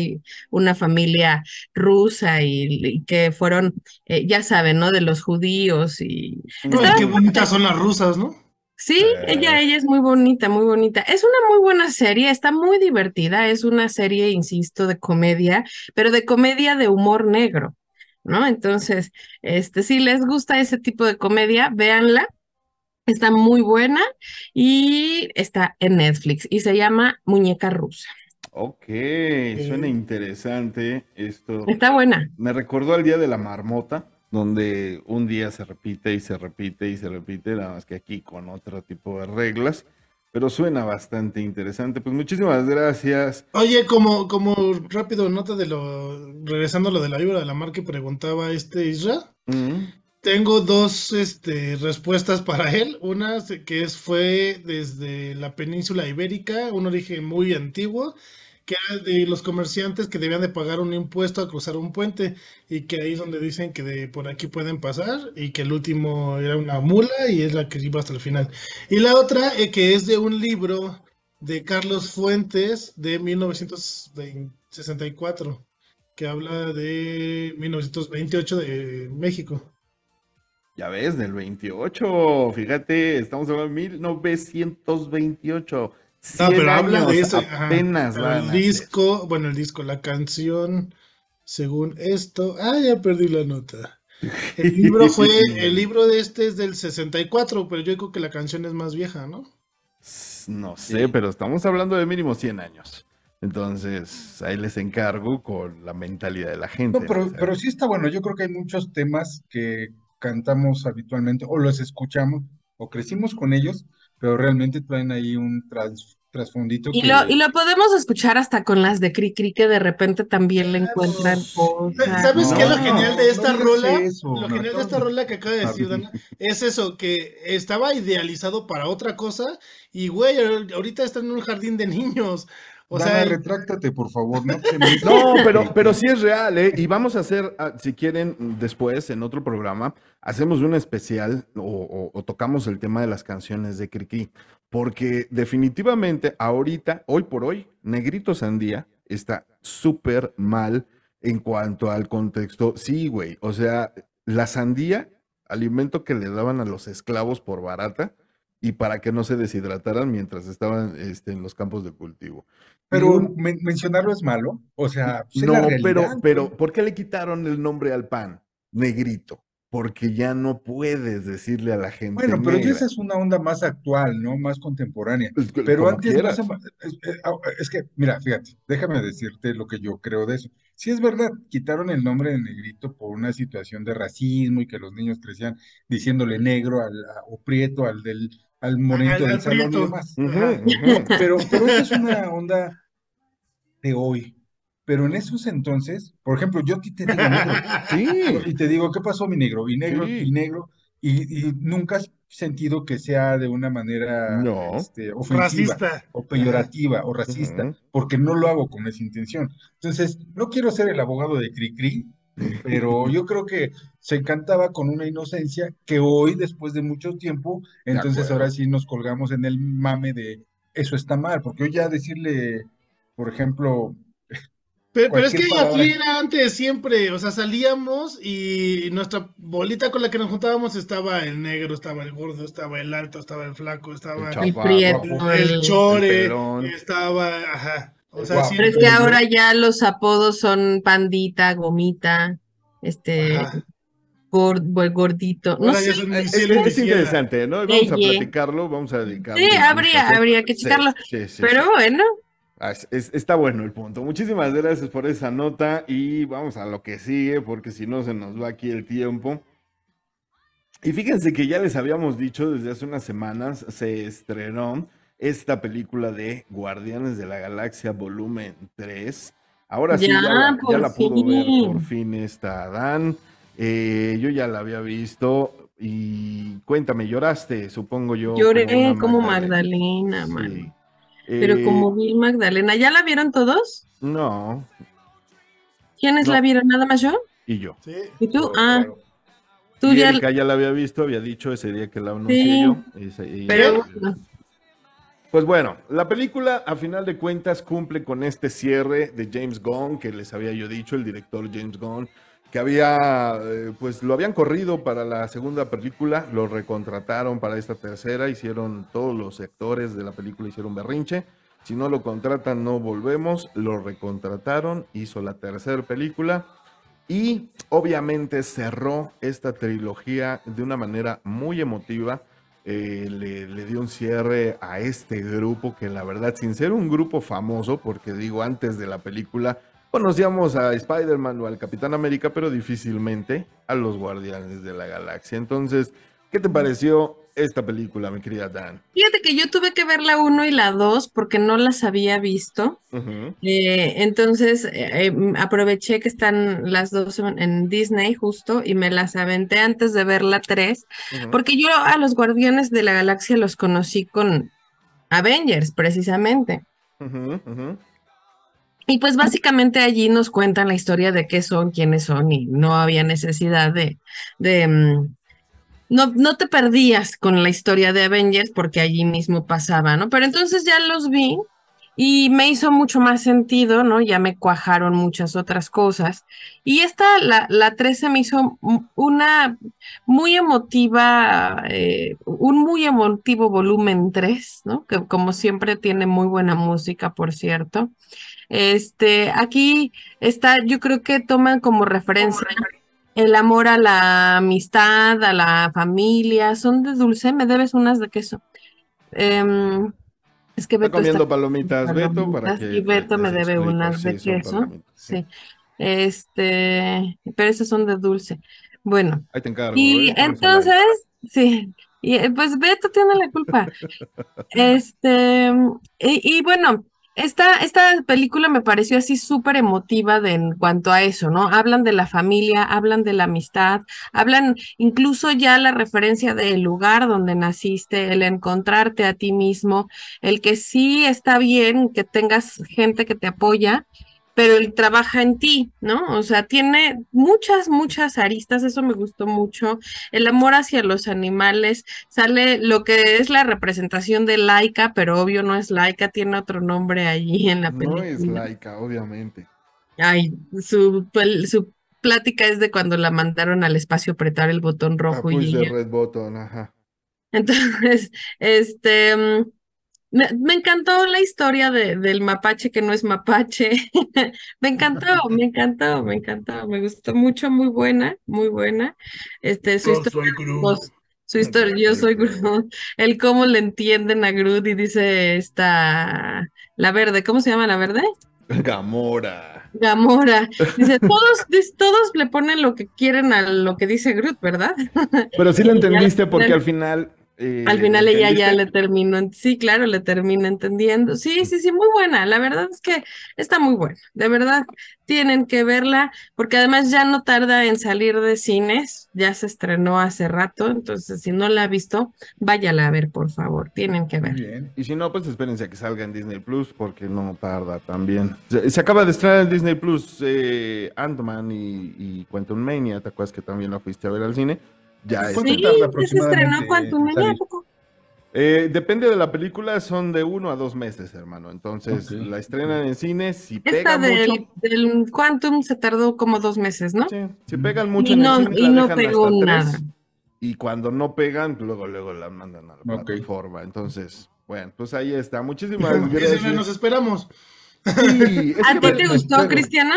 una familia rusa y, y que fueron, eh, ya saben, ¿no? De los judíos y Ay, qué bonitas son las rusas, ¿no? Sí, Eh. ella, ella es muy bonita, muy bonita. Es una muy buena serie, está muy divertida, es una serie, insisto, de comedia, pero de comedia de humor negro, ¿no? Entonces, este, si les gusta ese tipo de comedia, véanla. Está muy buena y está en Netflix y se llama Muñeca Rusa. Ok, suena interesante esto. Está buena. Me recordó al día de la marmota, donde un día se repite y se repite y se repite, nada más que aquí con otro tipo de reglas, pero suena bastante interesante. Pues muchísimas gracias. Oye, como, como rápido nota de lo, regresando a lo de la vibra de la mar que preguntaba este Isra, Mm, tengo dos este, respuestas para él. Una que es, fue desde la península ibérica, un origen muy antiguo, que de los comerciantes que debían de pagar un impuesto a cruzar un puente y que ahí es donde dicen que de por aquí pueden pasar y que el último era una mula y es la que iba hasta el final. Y la otra eh, que es de un libro de Carlos Fuentes de 1964, que habla de 1928 de México. Ya ves, del 28, fíjate, estamos hablando de 1928. No, 100 pero habla años de eso. Apenas el disco, bueno, el disco, la canción, según esto. Ah, ya perdí la nota. El libro fue, el libro de este es del 64, pero yo creo que la canción es más vieja, ¿no? No sé, pero estamos hablando de mínimo 100 años. Entonces, ahí les encargo con la mentalidad de la gente. No, pero, O sea, pero sí está bueno. Yo creo que hay muchos temas que cantamos habitualmente o los escuchamos o crecimos con ellos, pero realmente traen ahí un tras- trasfondito Y que... lo, y lo podemos escuchar hasta con las de Cri que de repente también le encuentran cosas. ¿Sabes qué es lo genial de esta no rola? eso, Lo no, genial de esta rola que acaba de decir Dana es eso, que estaba idealizado para otra cosa y güey, ahorita está en un jardín de niños. O Dana, sea, retráctate, por favor, no No, pero, pero sí es real, ¿eh? Y vamos a hacer, ah, si quieren, después, en otro programa, hacemos un especial o, o- o tocamos el tema de las canciones de Cricri. Porque definitivamente, ahorita, hoy por hoy, Negrito Sandía está súper mal en cuanto al contexto. Sí, güey. O sea, la sandía, alimento que le daban a los esclavos por barata y para que no se deshidrataran mientras estaban este, en los campos de cultivo. Pero men- mencionarlo es malo, o sea, pues es no, pero, pero. ¿por qué le quitaron el nombre al pan? Negrito. Porque ya no puedes decirle a la gente. Bueno, pero ya esa es una onda más actual, ¿no? Más contemporánea. Co- Pero antes no se- es, que, mira, fíjate, déjame decirte lo que yo creo de eso. Si es verdad, quitaron el nombre de negrito por una situación de racismo y que los niños crecían diciéndole negro al, a- o prieto al del al morenito al- del al salón y demás. Pero, pero esa es una onda de hoy. Pero en esos entonces, por ejemplo, yo a ti te digo negro. Sí. Y te digo, ¿qué pasó, mi negro? Y negro, Sí. y negro, y, y nunca has sentido que sea de una manera No. este, ofensiva racista. o peyorativa o racista, porque no lo hago con esa intención. Entonces, no quiero ser el abogado de Cricri, pero yo creo que se encantaba con una inocencia que hoy, después de mucho tiempo, entonces ahora sí nos colgamos en el mame de eso está mal, porque hoy ya decirle, por ejemplo, Pero, pero es que palabra. era antes siempre, o sea, salíamos y nuestra bolita con la que nos juntábamos estaba el negro, estaba el gordo, estaba el alto, estaba el flaco, estaba El El chaparro, prieto, el el- chore, el estaba, ajá. O El sea, guapo. sí, Pero es que ahora ya los apodos son pandita, gomita, este, gord- el gordito. No sé. Es, interesante, ¿no? Vamos a platicarlo, vamos a dedicarle. Sí, habría, habría que checarlo. sí, sí, Pero sí. bueno, Ah, es- es- está bueno el punto. Muchísimas gracias por esa nota y vamos a lo que sigue porque si no se nos va aquí el tiempo. Y fíjense que ya les habíamos dicho desde hace unas semanas se estrenó esta película de Guardianes de la Galaxia volumen 3. Ahora sí, ya, Ya, la, ya la pudo ver fin. por fin esta Dan. Eh, yo ya la había visto y cuéntame, lloraste, supongo yo. lloré una como Magdalena, Sí. mano. Pero Eh, como Bill Magdalena, ¿ya la vieron todos? No, ¿Quiénes No. la vieron? ¿Nada más yo? y yo. Sí. ¿Y tú? Claro, Ah, claro. tú Y ya. Erika ya la había visto, había dicho ese día que la anuncié Sí, yo. Ese- y- Pero bueno, Pues bueno, la película a final de cuentas cumple con este cierre de James Gunn, que les había yo dicho, el director James Gunn, que había, eh, pues lo habían corrido para la segunda película, lo recontrataron para esta tercera, hicieron todos los sectores de la película, hicieron berrinche. Si no lo contratan, no volvemos, lo recontrataron, hizo la tercera película. Y obviamente cerró esta trilogía de una manera muy emotiva. Eh, le, le dio un cierre a este grupo que la verdad, sin ser un grupo famoso, porque digo, antes de la película conocíamos a Spider-Man o al Capitán América, pero difícilmente a los Guardianes de la Galaxia. Entonces, ¿qué te pareció esta película, mi querida Dan? Fíjate que yo tuve que ver la 1 y la 2 porque no las había visto. Eh, entonces eh, eh, aproveché que están las dos en, Disney justo y me las aventé antes de ver la 3 ujú. porque yo a los Guardianes de la Galaxia los conocí con Avengers precisamente. Y pues básicamente allí nos cuentan la historia de qué son, quiénes son y no había necesidad de, de mm, no, no te perdías con la historia de Avengers porque allí mismo pasaba, ¿no? Pero entonces ya los vi y me hizo mucho más sentido, ¿no? Ya me cuajaron muchas otras cosas. Y esta, la, la 13 me hizo una muy emotiva, eh, un muy emotivo volumen 3, ¿no? Que como siempre tiene muy buena música, por cierto. Este, aquí está, yo creo que toman como referencia el amor a la amistad, a la familia. Son de dulce, me debes unas de queso. Em, es que Beto está comiendo palomitas, Beto, para palomitas que y Beto me debe explico. unas de Sí, queso. palomitas, sí. Sí. Este, pero esas son de dulce. Bueno, Ahí te encargo. y ¿eh? Entonces, sí, y eh, pues Beto tiene la culpa. Este, y, y bueno, esta, esta película me pareció así súper emotiva de, en cuanto a eso, ¿no? Hablan de la familia, hablan de la amistad, hablan incluso ya la referencia del lugar donde naciste, el encontrarte a ti mismo, el que sí está bien que tengas gente que te apoya, pero él trabaja en ti, ¿no? O sea, tiene muchas, muchas aristas, eso me gustó mucho. El amor hacia los animales, sale lo que es la representación de Laika, pero obvio no es Laika, tiene otro nombre allí en la No película. es laica, obviamente. Ay, su, su plática es de cuando la mandaron al espacio apretar el botón Ah, rojo y push the ella- red button, ajá. Entonces, este, mm, me, me encantó la historia de, del mapache que no es mapache. Me encantó, me encantó, me encantó, me gustó mucho, muy buena, muy buena. Este, su Yo historia, soy pues, su historia, yo soy Groot, el cómo le entienden a Groot y dice esta, la verde, ¿cómo se llama la verde? Gamora. Gamora. Dice, todos, todos le ponen lo que quieren a lo que dice Groot, ¿verdad? Pero sí lo entendiste porque al final. Eh, Al final ella ya le terminó, sí, claro, le termina entendiendo. Sí, sí, sí, muy buena. La verdad es que está muy buena. De verdad, tienen que verla porque además ya no tarda en salir de cines. Ya se estrenó hace rato, entonces si no la ha visto, váyala a ver, por favor. Tienen que ver. bien. Y si no, pues espérense a que salga en Disney Plus, porque no tarda también. Se, se acaba de estrenar en Disney Plus eh, Ant-Man y, y Quantum Mania. ¿Te acuerdas que también la fuiste a ver al cine? Ya ¿Cuánto está. Sí, se estrenó. Eh, depende de la película, son de uno a dos meses, hermano. Entonces, la estrenan en cine. Si pega Esta del, mucho, del Quantum se tardó como dos meses, ¿no? sí, si pegan mucho Y en no, el cine, y la no dejan pegó hasta tres. nada. Y cuando no pegan, luego, luego la mandan a la Ok. plataforma. Entonces, bueno, pues ahí está. Muchísimas mes nos gracias. esperamos. Sí, es ¿A ti vale- te gustó, espero. Cristiano?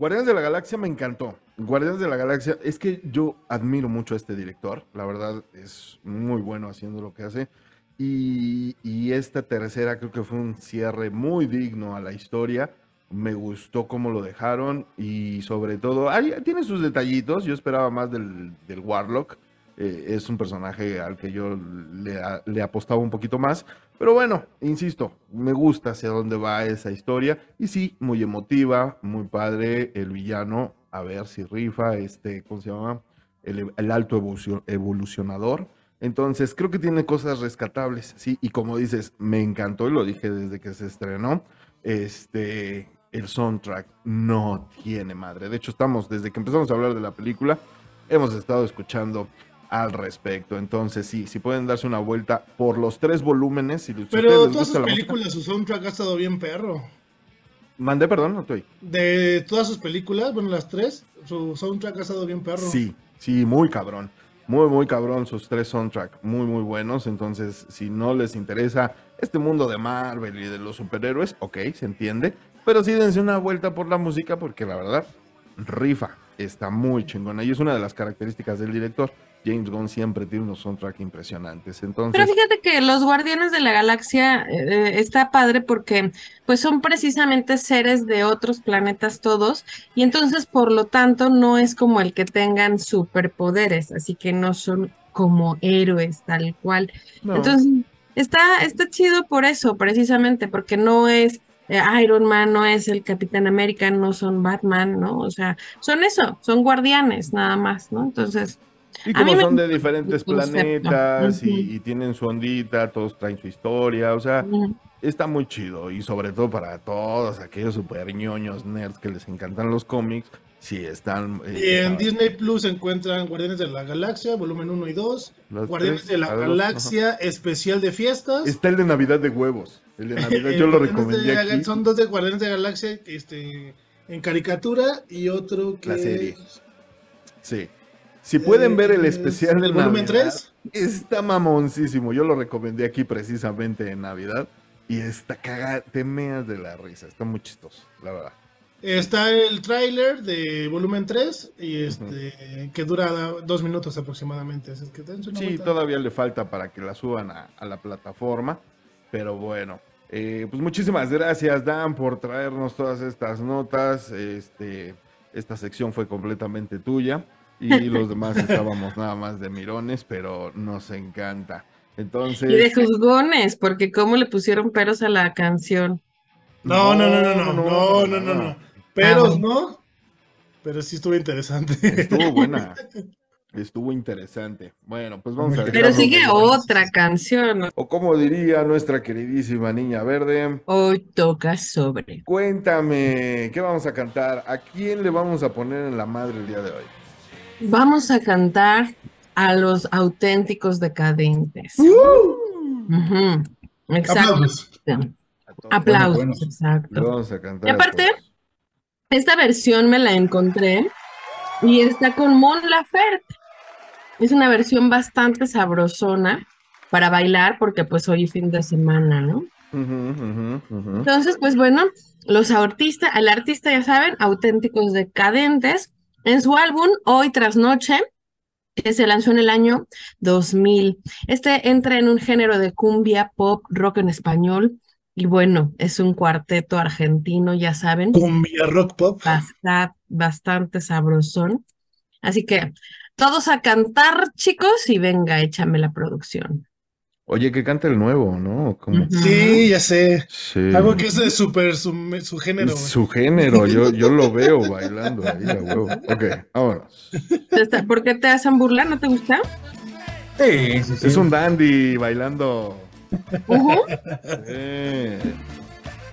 Guardianes de la Galaxia me encantó. Guardianes de la Galaxia, es que yo admiro mucho a este director. La verdad, es muy bueno haciendo lo que hace. Y, esta tercera creo que fue un cierre muy digno a la historia. Me gustó cómo lo dejaron y sobre todo, tiene sus detallitos. Yo esperaba más del Warlock. Eh, es un personaje al que yo le, a- le apostaba un poquito más. Pero bueno, insisto, me gusta hacia dónde va esa historia. Y sí, muy emotiva, muy padre. El villano, a ver si rifa, este, ¿cómo se llama? El, alto evolucio- evolucionador. Entonces, creo que tiene cosas rescatables, sí. Y como dices, me encantó y lo dije desde que se estrenó. Este, el soundtrack no tiene madre. De hecho, estamos, desde que empezamos a hablar de la película, hemos estado escuchando al respecto. Entonces, sí, si pueden darse una vuelta por los tres volúmenes, si, Pero todas sus música- películas, su soundtrack ha estado bien perro. Mandé, perdón, no estoy. De todas sus películas, bueno, las tres, su soundtrack ha estado bien perro. Sí, sí, muy cabrón. Muy, muy cabrón sus tres soundtrack, muy, muy buenos. Entonces, si no les interesa este mundo de Marvel y de los superhéroes, ok, se entiende. Pero sí dense una vuelta por la música porque la verdad rifa, está muy chingona y es una de las características del director. James Gunn siempre tiene unos soundtrack impresionantes. Entonces, Pero fíjate que los Guardianes de la Galaxia eh, está padre porque pues son precisamente seres de otros planetas todos y entonces por lo tanto no es como el que tengan superpoderes, así que no son como héroes tal cual. no. Entonces está, está chido por eso, precisamente, porque no es eh, Iron Man, no es el Capitán América, no son Batman, ¿no? O sea, son eso, son guardianes nada más, ¿no? Entonces, Y como me son de diferentes planetas y, tienen su ondita, todos traen su historia, o sea, está muy chido y sobre todo para todos aquellos super ñoños nerds que les encantan los cómics, sí están... eh, Y en está- Disney Plus se encuentran Guardianes de la Galaxia, volumen 1 y 2. Las Guardianes tres, de la dos, Galaxia, especial de fiestas. Está el de Navidad de huevos. El de Navidad yo lo de recomendé aquí. Son dos de Guardianes de la Galaxia este, en caricatura y otro que La serie. Sí. Si pueden ver el es especial de el volumen Navidad, 3. está mamoncísimo. Yo lo recomendé aquí precisamente en Navidad. Y está cagada, te meas de la risa. Está muy chistoso, la verdad. Está el tráiler de volumen 3 y este que dura dos minutos aproximadamente. Así que una Sí, vuelta. todavía le falta para que la suban a, a la plataforma. Pero bueno, eh, pues muchísimas gracias, Dan, por traernos todas estas notas. Este, esta sección fue completamente tuya. Y los demás estábamos nada más de mirones, pero nos encanta. Entonces. y de juzgones, porque cómo le pusieron peros a la canción. No, no, no, no, no, no, no, no, no. Pero Ah. no. Pero sí estuvo interesante. Estuvo buena. Estuvo interesante. Bueno, pues vamos a Pero dejarlo sigue otra canción. O como diría nuestra queridísima niña verde, Hoy toca sobre. cuéntame, ¿qué vamos a cantar? ¿A quién le vamos a poner en la madre el día de hoy? Vamos a cantar a los auténticos decadentes. Ujú, Exacto. Aplausos. Aplausos, Bueno, bueno. Le exacto. vamos a cantar. Y aparte, esta versión me la encontré y está con Mon Laferte. Es una versión bastante sabrosona para bailar porque pues hoy es fin de semana, ¿no? Entonces, pues bueno, los artistas, el artista ya saben, auténticos decadentes, en su álbum Hoy tras Noche, que se lanzó en el año 2000. Este entra en un género de cumbia, pop, rock en español, y bueno, es un cuarteto argentino, ya saben, Cumbia rock pop. bastante, bastante sabrosón. Así que todos a cantar, chicos, y venga, échame la producción. Oye, que canta el nuevo, ¿no? Como... Sí, ya sé. Sí. Algo que es de súper su, su género. güey. Su género, yo, yo lo veo bailando ahí, a huevo. Ok, vámonos. Está- ¿Por qué te hacen burlar? ¿No te gusta? Sí, sí, sí. Es un dandy bailando. Ujú. Eh.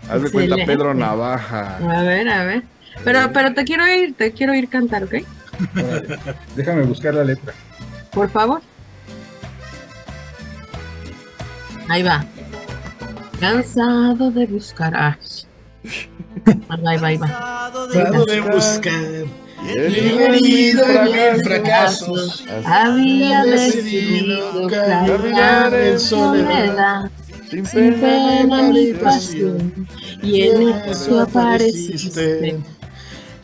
Haz de cuenta. Pedro Navaja. A ver, a ver. Pero, pero te quiero ir, te quiero ir cantar, ¿ok? Déjame buscar la letra. Por favor. Ahí va. Cansado de buscar. Ah. Ahí va, ahí va. Tratado de buscar. Herido en fracasos. fracasos. Había decidido caminar en soledad, Sin pena ni pasión. pasión, y en eso apareciste.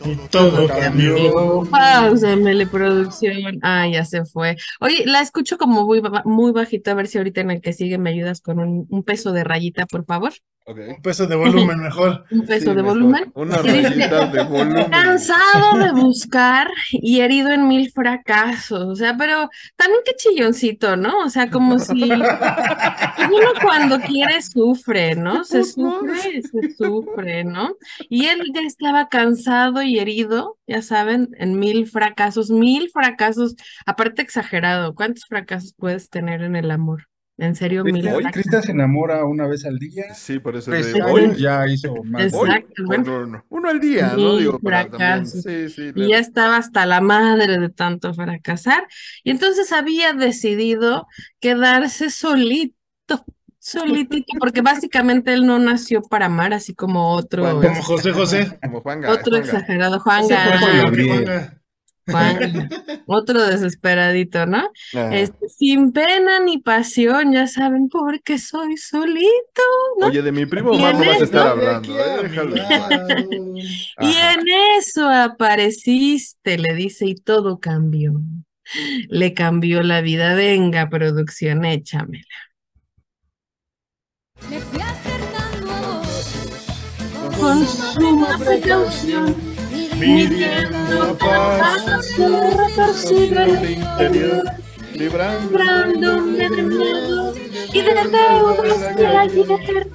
Y todo cambió. Páusamele, producción. Ah, ya se fue. Oye, la escucho como muy, ba- muy bajito, a ver si ahorita en el que sigue me ayudas con un, un peso de rayita, por favor. Ok. Un peso de volumen mejor. Un peso Sí, de mejor. volumen. Una rayita de volumen. Cansado de buscar y herido en mil fracasos. O sea, pero también qué chilloncito, ¿no? O sea, como si uno cuando quiere sufre, ¿no? Se sufre, se sufre, ¿no? Y él ya estaba cansado y herido, ya saben, en mil fracasos, mil fracasos, aparte exagerado. ¿Cuántos fracasos puedes tener en el amor? En serio, mil Cristian, fracasos. Cristian se enamora una vez al día. Sí, por eso es Tres de años hoy. ya hizo más. Exacto. Hoy, bueno. uno, uno- uno al día, ¿no? Digo, fracasos. Sí, sí. y ya estaba hasta la madre de tanto fracasar, y entonces había decidido quedarse solito, solitito, porque básicamente él no nació para amar, así como otro. Como José José. Como Juanga, otro Juanga. exagerado, Juanga. Gabriel. Juanga. Juan, otro desesperadito, ¿no? Este, sin pena ni pasión, ya saben, porque soy solito, ¿no? Oye, de mi primo en no vas a estar hablando, ¿eh? Y Ajá. en eso apareciste, le dice, y todo cambió. Le cambió la vida. Venga, producción, échamela. Me fui acercando a vos Con suma precaución, midiendo cada paso retorcido el interior, librándome de miedo y de deudas de ayer,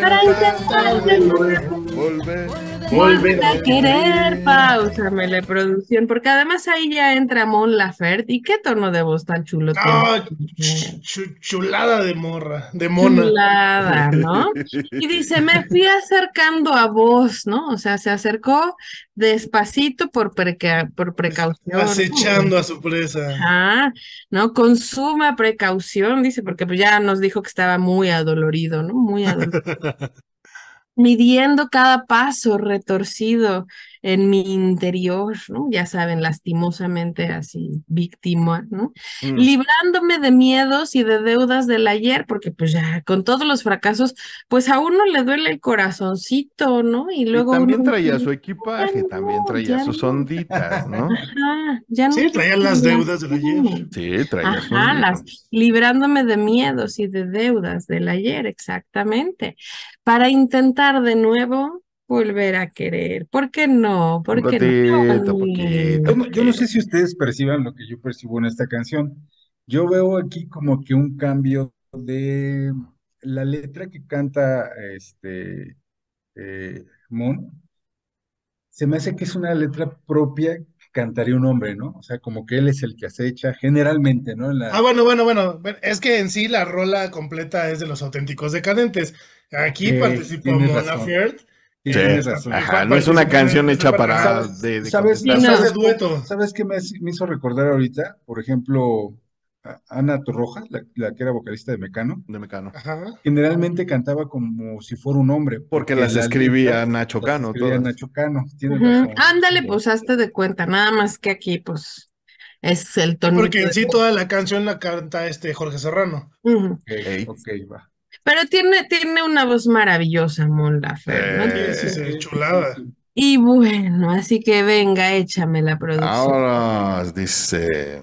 para intentar de nuevo volver. Volver a querer. Pausamele, producción, porque además ahí ya entra Mon Laferte. ¿Y qué tono de voz tan chulo tiene? ch- ch- chulada de morra, de mona. Chulada, ¿no? Y dice, me fui acercando a vos, ¿no? O sea, se acercó despacito por, preca- por precaución. ¿no? Acechando a su presa. Ajá, ¿no? Con suma precaución, dice, porque pues ya nos dijo que estaba muy adolorido, ¿no? Muy adolorido. Midiendo cada paso retorcido en mi interior, ¿no? Ya saben, lastimosamente así, víctima, ¿no? Mm. Librándome de miedos y de deudas del ayer, porque pues ya con todos los fracasos, pues a uno le duele el corazoncito, ¿no? Y Y luego también uno traía su equipaje, "Ya también traía sus no". onditas, ¿no? Ajá, ya no Sí, traía las deudas del ayer. Sí, traía sus Ajá, las onditas. librándome de miedos y de deudas del ayer, exactamente, para intentar de nuevo volver a querer. ¿Por qué no? ¿Por qué Poquito, no? poquito, Yo no, yo no sé si ustedes perciban lo que yo percibo en esta canción. Yo veo aquí como que un cambio de la letra que canta este eh, Mon. Se me hace que es una letra propia que cantaría un hombre, ¿no? O sea, como que él es el que acecha, generalmente, ¿no? La- Ah, bueno, bueno, bueno. Es que en sí la rola completa es de los auténticos decadentes. Aquí Ok, participó tienes Mon tienes razón. ajá, no es una canción hecha para ¿Sabes- de, de ¿Sabes, Sí, contestar. no. sabes, Es dueto. ¿sabes qué me, hizo recordar ahorita? Por ejemplo, a- Ana Torroja, la, la que era vocalista de Mecano, de Mecano. Ajá. generalmente cantaba como si fuera un hombre. Porque las escribía letras Nacho las Cano, escribía todas. Nacho Cano, tienes Ujú. razón. Ándale, pues hazte de cuenta, nada más que aquí, pues, es el tono. Porque en sí toda la canción la canta este Jorge Serrano. Ok, va. Pero tiene, tiene una voz maravillosa, Mon Laferte, ¿no? Eh, Sí, sí, sí, chulada. Y bueno, así que venga, échame la producción. Ahora dice.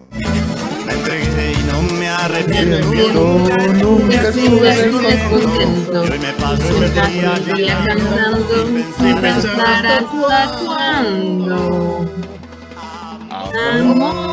Me entregué y no me arrepiento. nunca estuve contento. Y hoy me paso Me el día cantando sin pensar hasta cuándo. Amor,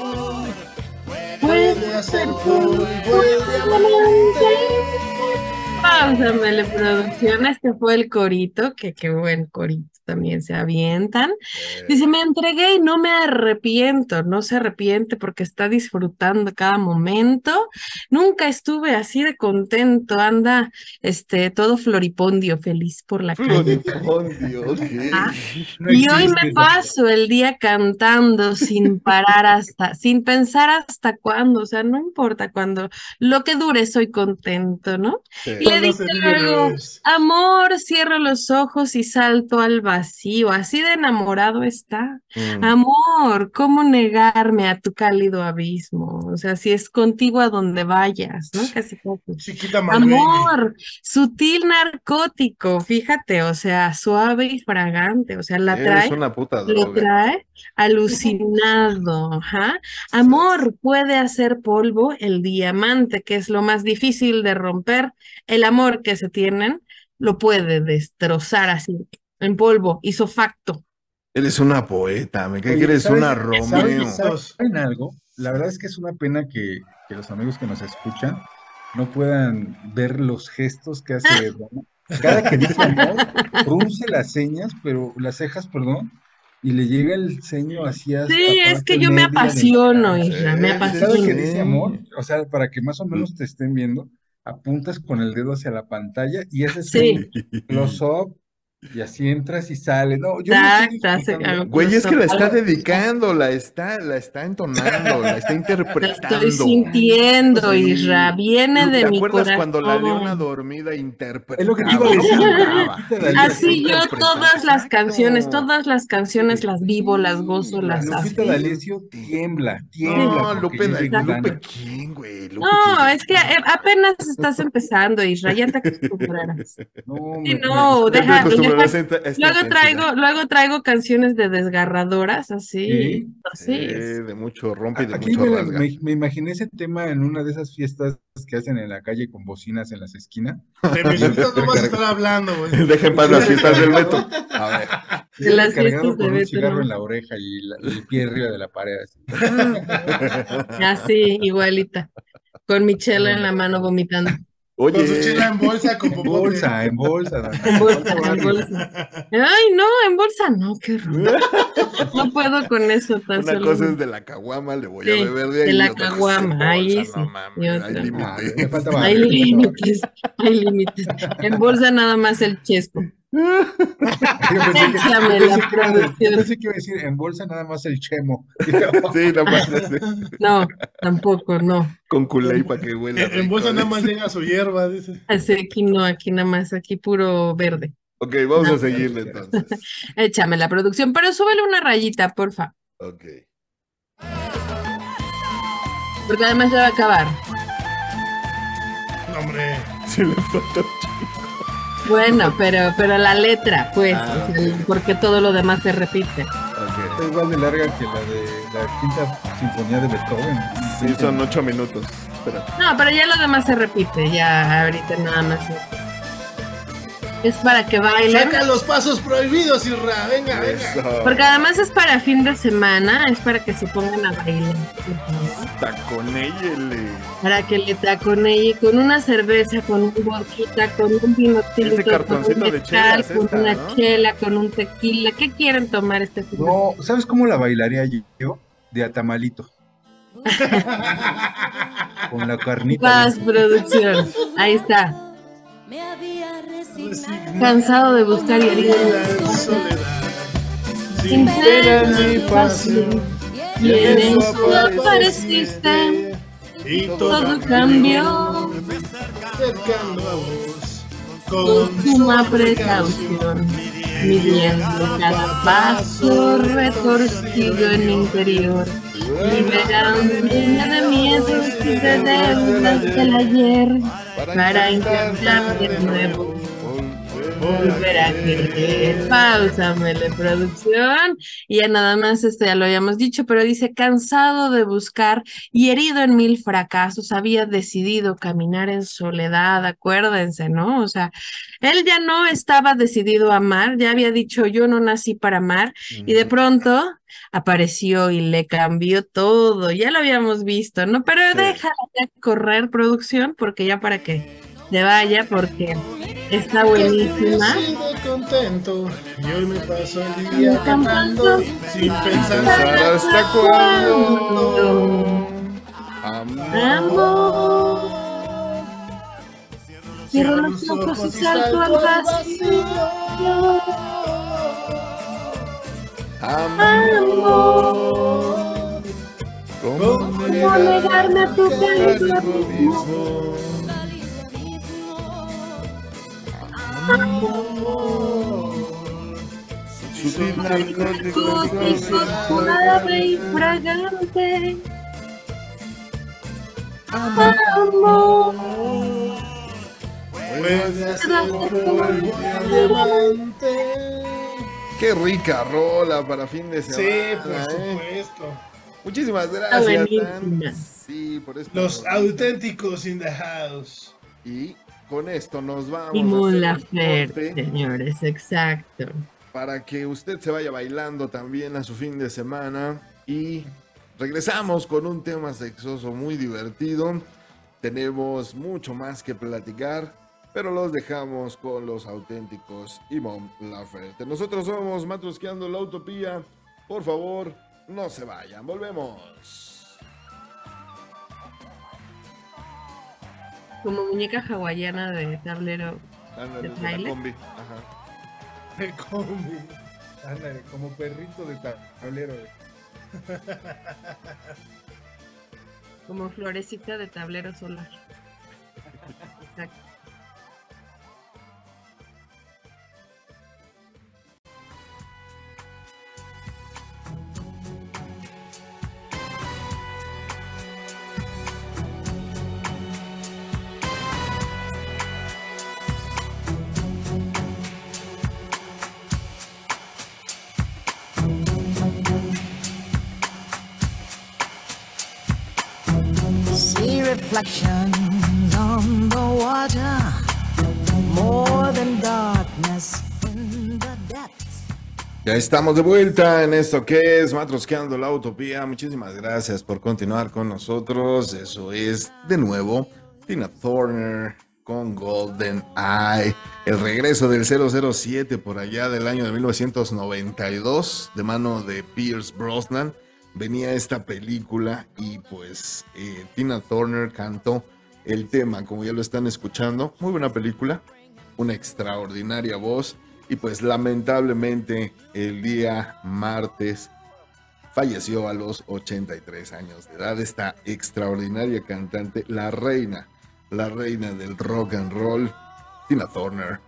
ser polvo Pásamele, producción. Este fue el corito, que qué buen corito también se avientan. Dice, me entregué y no me arrepiento. No se arrepiente porque está disfrutando cada momento. Nunca estuve así de contento. Anda, este, todo floripondio, feliz por la calle. Floripondio, ok. Ah, No Y hoy me paso el día cantando sin parar hasta, sin pensar hasta cuándo, o sea, no importa cuándo, lo que dure soy contento, ¿no? Sí. Y le dice luego, amor, cierro los ojos y salto al vacío, así de enamorado está. Mm. Amor, ¿cómo negarme a tu cálido abismo? O sea, si es contigo a donde vayas, ¿no? Casi Malveni. Amor, sutil narcótico, fíjate, o sea, suave y fragante, o sea, la Eres trae, una puta lo droga. trae alucinado, ajá. Amor puede hacer polvo el diamante, que es lo más difícil de romper. El amor que se tienen lo puede destrozar así, en polvo, isofacto. Eres una poeta, me cae que eres ¿sabes- una ¿saben- Romeo. ¿Saben algo? La verdad es que es una pena que, que los amigos que nos escuchan no puedan ver los gestos que hace Dana. Cada que dice amor, pronuncia las señas, pero las cejas, perdón, y le llega el ceño así hasta Sí, es que yo me apasiono, Isra, me sí, Cada apasiono. que dice amor, o sea, para que más o menos te estén viendo, apuntas con el dedo hacia la pantalla y ese es Sí. un close-up y así entras y sales. No, yo. Güey, es que la está dedicando, la está, la está entonando, la está La interpretando. estoy sintiendo, Sí. Isra, viene de ¿Te mi acuerdas cuando la corazón. leona dormida interpretaba? Es lo que te iba a decir. cantaba? Lupita D'Alessio. Así yo todas las canciones, todas las canciones las vivo, las gozo, las Lupita. D'Alessio tiembla, tiembla. No, Lupe, Lupe. ¿quién, güey? Lupe, No, ¿quién? es que apenas estás empezando, Isra, ya te acostumbrarás. No, no, te deja- esta- esta Luego traigo, luego traigo canciones de desgarradoras, así, Sí. así. Sí, de mucho rompe y de Aquí mucho me, rasga. me- me imaginé ese tema en una de esas fiestas que hacen en la calle con bocinas en las esquinas. De no vas a estar hablando, güey. Dejen para las fiestas del Beto. A ver. De las fiestas de con un Beto, cigarro ¿no? en la oreja y, la- y el pie arriba de la pared. así. Así, igualita. Con mi chela en la mano vomitando. Con su Oye, chela en bolsa, con En bolsa, en bolsa. En bolsa, en bolsa. Ay, no, en bolsa no, qué horror. No puedo con eso tan una solo. cosa es de la caguama, le voy a beber de ahí. de la caguama, ahí sí, No hay. Ah, límites. falta Hay límites, hay límites. En bolsa nada más el chesco. Yo pensé que- yo la pensé que iba a- producción. yo pensé que iba a decir en bolsa nada más el chemo. Sí, no mames, No, tampoco, no. Con culé para que huela. En, en bolsa nada más llega su hierba, dice. Así aquí no, aquí nada más, aquí puro verde. Ok, vamos a No. seguirle entonces. Échame la producción, pero súbele una rayita, porfa. Ok. Porque además ya va a acabar. No, hombre. Sí, le falta. Bueno, pero, pero la letra, pues, Ah, o sea, el- porque todo lo demás se repite. Ok. Es igual de larga que la de la quinta sinfonía de Beethoven. Sí, son ocho minutos. Espera. No, pero ya lo demás se repite, ya ahorita nada más. Es- para que bailen. Saca los pasos prohibidos, Irra. Venga, venga. Eso. Porque además es para fin de semana, es para que se pongan a bailar. Taconeyele. Para que le taconee con una cerveza, con un vodka, con un vino tinto, con cartoncito un de chelas con esta, una ¿no? chela, con un tequila. ¿Qué quieren tomar este fin de semana? No, ¿sabes cómo la bailaría yo? De atamalito. Con la carnita. Más producción. Ahí está. Me había resignado. Cansado de buscar y herido. La soledad. Sin pena ni pasión. Y en eso apareciste. Y Todo cambió Cercando a vos. con suma precaución. Midiendo cada paso retorcido en mi interior. Liberándome de miedos y de deudas del ayer. Para intentar de nuevo volver a querer. Producción. Y ya nada más, esto ya lo habíamos dicho, pero dice, cansado de buscar y herido en mil fracasos, había decidido caminar en soledad, acuérdense, ¿no? O sea, él ya no estaba decidido a amar, ya había dicho, yo no nací para amar, y de pronto apareció y le cambió todo, ya lo habíamos visto, ¿no? Pero Sí. déjala ya correr, producción, porque ya para que se vaya, porque está buenísima. Sigo contento. Y hoy me paso el día cantando. Sin pensar. Hasta cuándo. Amor. Amor. Cierro los ojos y salto al vacío. Amor. ¿Cómo ¿Cómo negarme a tu abismo? Sutil narcótico Tóxico, suave y fragante. Amor. Diamante. Qué rica rola para fin de Sí, semana. por ¿eh? supuesto. Muchísimas gracias. Dan. Sí, por esto. Los auténticos in the house. Y con esto nos vamos Laferte, señores, exacto. para que usted se vaya bailando también a su fin de semana. Y regresamos con un tema sexoso muy divertido. Tenemos mucho más que platicar. pero los dejamos con los auténticos y Mon Laferte. Nosotros somos Matrosqueando la Utopía. Por favor, no se vayan. Volvemos. Como muñeca hawaiana de tablero. Ándale, ¿De de la combi. Ajá. El combi. Ándale, como perrito de tablero. Como florecita de tablero solar. Exacto. reflections on the water, more than darkness the depths. Ya estamos de vuelta en esto que es Matrosqueando la Utopía. Muchísimas gracias por continuar con nosotros. Eso es, de nuevo, Tina Turner con Golden Eye. El regreso del 007 por allá del año de 1992 de mano de Pierce Brosnan. Venía esta película y pues eh, Tina Turner cantó el tema, como ya lo están escuchando. Muy buena película, una extraordinaria voz. Y pues lamentablemente el día martes falleció a los 83 años de edad esta extraordinaria cantante, la reina, la reina del rock and roll, Tina Turner.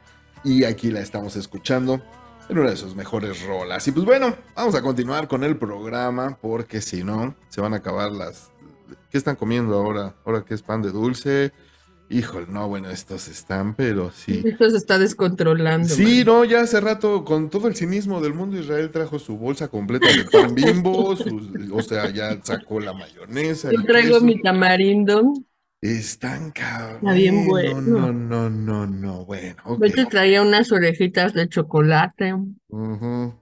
Y aquí la estamos escuchando en una de sus mejores rolas. Y pues bueno, vamos a continuar con el programa porque si no, se van a acabar las... ¿Qué están comiendo ahora? Ahora que es pan de dulce. Híjole, no, bueno, estos están, pero sí. Esto se está descontrolando. Sí, man. no, ya hace rato, con todo el cinismo del mundo, Israel trajo su bolsa completa de pan bimbo, sus- o sea, ya sacó la mayonesa. Yo traigo queso. mi tamarindo. Están cabrón. Está bien bueno. No, no, no, no, bueno, ok. Yo te traía unas orejitas de chocolate. Ujú.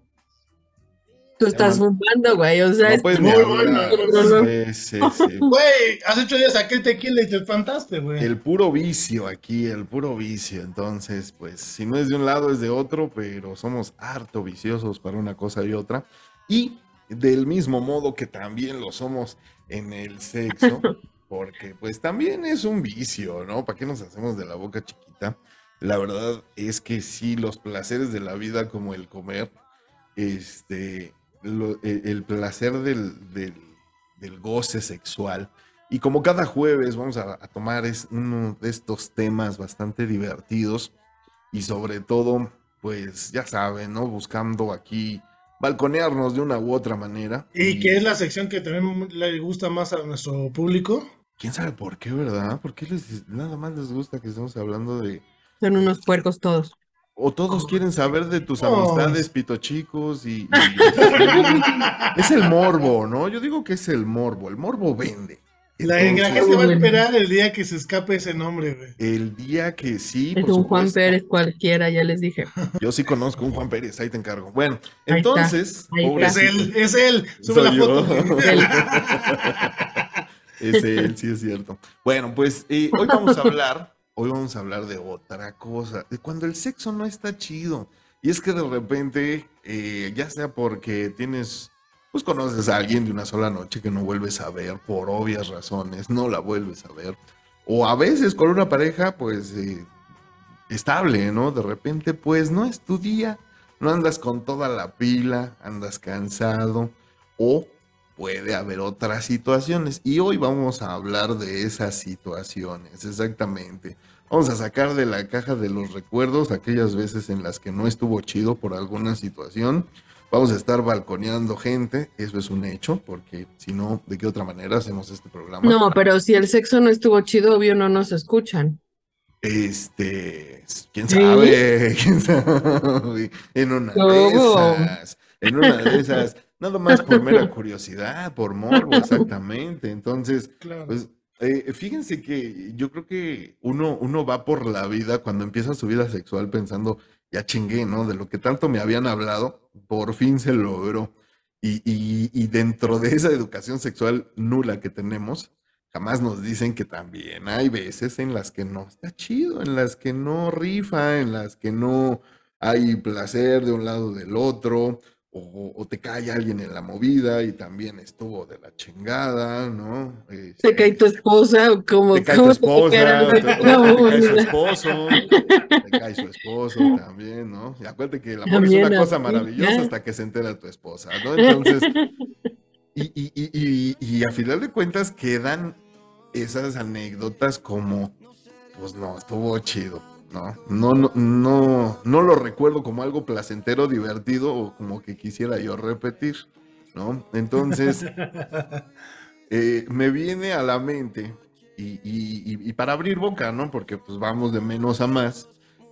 Tú estás fumando, güey. O sea, No es puedes muy bueno. hablar. Sí, sí, sí. Güey, hace ocho días saqué el tequila y te espantaste, güey. El puro vicio aquí, el puro vicio. Entonces, pues, si no es de un lado, es de otro, pero somos harto viciosos para una cosa y otra. Y del mismo modo que también lo somos en el sexo, porque pues también es un vicio, ¿no? ¿Para qué nos hacemos de la boca chiquita? La verdad es que sí, los placeres de la vida como el comer, este, lo- el, el placer del, del, del goce sexual. Y como cada jueves vamos a, a tomar es uno de estos temas bastante divertidos y sobre todo, pues ya saben, ¿no? Buscando aquí balconearnos de una u otra manera. Y que es la sección que también le gusta más a nuestro público. ¿Quién sabe por qué, verdad? ¿Por qué les, nada más les gusta que estemos hablando de... Son unos puercos todos. O todos quieren saber de tus Oh. amistades pitochicos y... y- es el morbo, ¿no? Yo digo que es el morbo. El morbo vende. La, la Entonces, gente va a esperar el día que se escape ese nombre, güey. el día que sí, Es por un Juan. Pérez cualquiera, ya les dije. Yo sí conozco un Juan Pérez, ahí te encargo. Bueno, Ahí entonces, ahí. Es él, es él. Sube Soy la yo. foto. Es él, sí es cierto. Bueno, pues eh, hoy vamos a hablar, hoy vamos a hablar de otra cosa, de cuando el sexo no está chido. Y es que de repente, eh, ya sea porque tienes, pues conoces a alguien de una sola noche que no vuelves a ver por obvias razones, no la vuelves a ver. O a veces con una pareja, pues, eh, estable, ¿no? De repente, pues, no es tu día, no andas con toda la pila, andas cansado, o puede haber otras situaciones. Y hoy vamos a hablar de esas situaciones, exactamente. Vamos a sacar de la caja de los recuerdos aquellas veces en las que no estuvo chido por alguna situación. Vamos a estar balconeando gente, eso es un hecho, porque si no, ¿de qué otra manera hacemos este programa? No, pero si el sexo no estuvo chido, obvio no nos escuchan. Este, quién ¿Sí? sabe, quién sabe, en una de esas, en una de esas, nada más por mera curiosidad, por morbo, exactamente. Entonces, Claro. pues, eh, fíjense que yo creo que uno, uno va por la vida cuando empieza su vida sexual pensando, ya chingué, ¿no? De lo que tanto me habían hablado, por fin se logró. Y, y, y dentro de esa educación sexual nula que tenemos, jamás nos dicen que también hay veces en las que no está chido, en las que no rifa, en las que no hay placer de un lado o del otro, o, o te cae alguien en la movida y también estuvo de la chingada, ¿no? ¿Te Este, cae tu esposa o cómo? te cae tu te esposa, te, te No, cae su esposo, te cae su esposo también, ¿no? Y acuérdate que el amor es una cosa maravillosa hasta que se entera tu esposa, ¿no? Entonces, y, y, y, y a final de cuentas quedan esas anécdotas como, pues no, estuvo chido, ¿no? No, no, no, no lo recuerdo como algo placentero, divertido o como que quisiera yo repetir, ¿no? Entonces, eh, me viene a la mente, y, y- y- y para abrir boca, ¿no? Porque pues vamos de menos a más.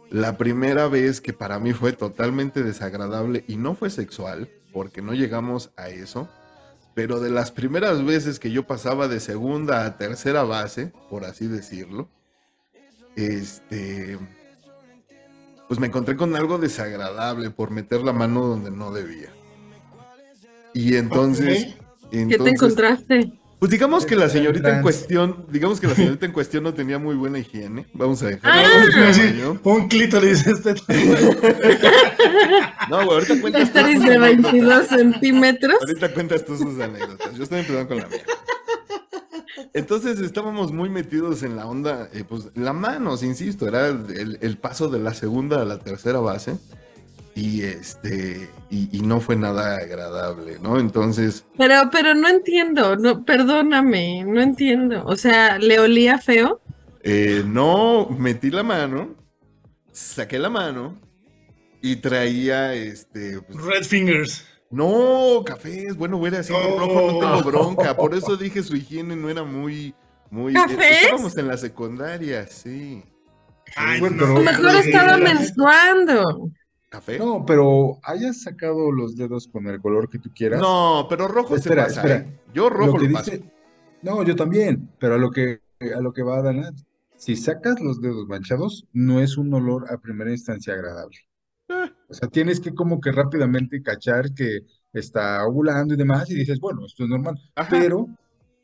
La primera vez que para mí fue totalmente desagradable y no fue sexual, porque no llegamos a eso, pero de las primeras veces que yo pasaba de segunda a tercera base, por así decirlo, este, pues me encontré con algo desagradable por meter la mano donde no debía. Y entonces. ¿Qué te encontraste? pues digamos que la señorita en cuestión, digamos que la señorita en cuestión no tenía muy buena higiene. Vamos a dejar. Ah. Un clítoris este. No, güey, ahorita cuentas Clítoris de anécdotas. 22 centímetros. Ahorita cuentas tú sus anécdotas. Yo estoy empezando con la mía. Entonces estábamos muy metidos en la onda, eh, pues la mano, insisto, era el, el paso de la segunda a la tercera base. Y este, y, y no fue nada agradable, ¿no? Entonces, Pero, pero no entiendo, no, perdóname, no entiendo. O sea, ¿le olía feo? eh, no metí la mano, saqué la mano y traía este. pues, Red Fingers. No, cafés, bueno, güey, así Oh. rojo no tengo bronca. Por eso dije su higiene no era muy, muy. ¿Cafés? Estábamos en la secundaria, sí. Ay, Bueno, no. A mejor no, estaba no, no. menstruando. ¿Café? No, pero hayas sacado los dedos con el color que tú quieras. No, pero rojo Espera, se pasa. espera. ¿eh? Yo rojo lo que lo, paso. dice- No, yo también, pero a lo que a lo que va Dana, si sacas los dedos manchados, no es un olor a primera instancia agradable. O sea, tienes que como que rápidamente cachar que está ovulando y demás, y dices, bueno, esto es normal, Ajá. pero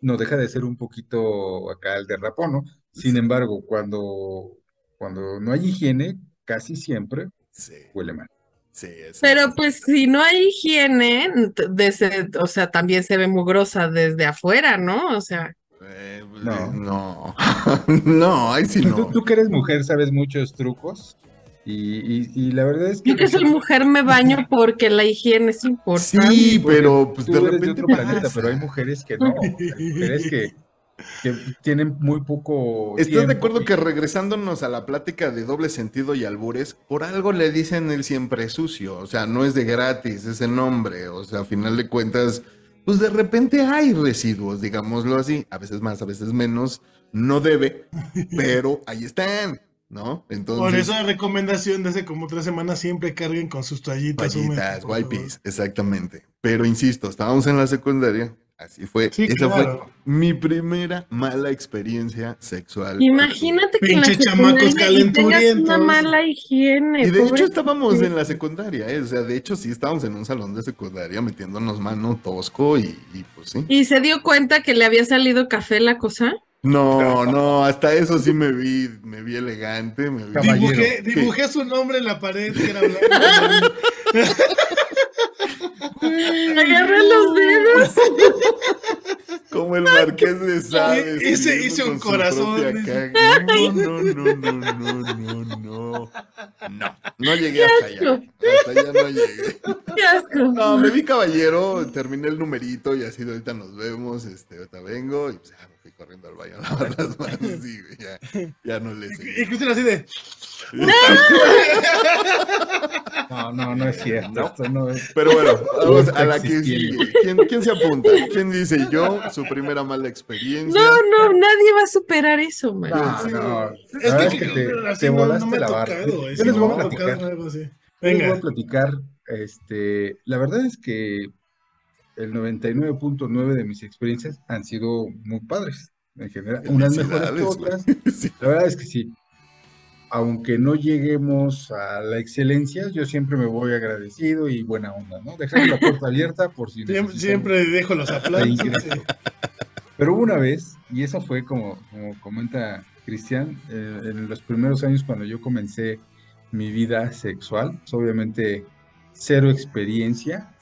no deja de ser un poquito acá el derrapón, ¿no? Sin Sí. embargo, cuando, cuando no hay higiene, casi siempre Sí, huele mal. sí, es- Pero pues si no hay higiene, desde, o sea, también se ve mugrosa desde afuera, ¿no? O sea, eh, No. no. no, ahí sí Tú, no. tú que eres mujer sabes muchos trucos y, y- y la verdad es que yo que soy mujer me baño porque la higiene es importante. Sí, pero pues de repente otro planeta, pero hay mujeres que no, hay mujeres que, que tienen muy poco ¿Estás de acuerdo y- que regresándonos a la plática de doble sentido y albures, por algo le dicen el siempre sucio? O sea, no es de gratis ese nombre. O sea, a final de cuentas, pues de repente hay residuos, digámoslo así. A veces más, a veces menos. No debe, pero ahí están, ¿no? Entonces, Por eso la recomendación de hace como tres semanas siempre carguen con sus toallitas toallitas, wipes, exactamente. Pero insisto, estábamos en la secundaria. Así fue. Sí, Esa claro. fue mi primera mala experiencia sexual. Imagínate que en la Pinche chamacos tengas una calenturientos. mala higiene. Y de pobre- hecho estábamos en la secundaria, ¿eh? o sea, de hecho sí estábamos en un salón de secundaria metiéndonos mano tosco y, y, pues sí. ¿Y se dio cuenta que le había salido café la cosa? No, no, hasta eso sí me vi, me vi elegante, me vi... Caballero. Dibujé, dibujé su nombre en la pared que era blanco. Agarra los dedos. Como el marqués de Sade. Hice- un corazón. No, no, no, no, no, no, no. No, no llegué hasta allá. Hasta allá no llegué. Qué asco. No, me vi caballero, terminé el numerito y así de ahorita nos vemos, este, ahorita vengo y pues fui corriendo al baño a lavar las manos y ya, ya no le Y seguí. Cristina así de. No, no, no es cierto. Esto no es- Pero bueno, vamos a la que sigue. ¿Quién, quién se apunta? ¿Quién dice yo? Su primera mala experiencia. No, no, nadie va a superar eso, man. No, Sí. no. Es que, te, así te no- no volaste ha la barra. tocado, Yo les voy no a me ha tocado platicar. algo así. Yo les voy a Venga. platicar, este, la verdad es que el 99.9 de mis experiencias han sido muy padres, en general, unas mejores que otras. Sí. La verdad es que sí. Aunque no lleguemos a la excelencia, yo siempre me voy agradecido y buena onda, ¿no? Dejando la puerta abierta por si Siempre, siempre dejo los aplausos. sí. Pero una vez, y eso fue como, como comenta Cristian, eh, en los primeros años cuando yo comencé mi vida sexual, obviamente cero experiencia,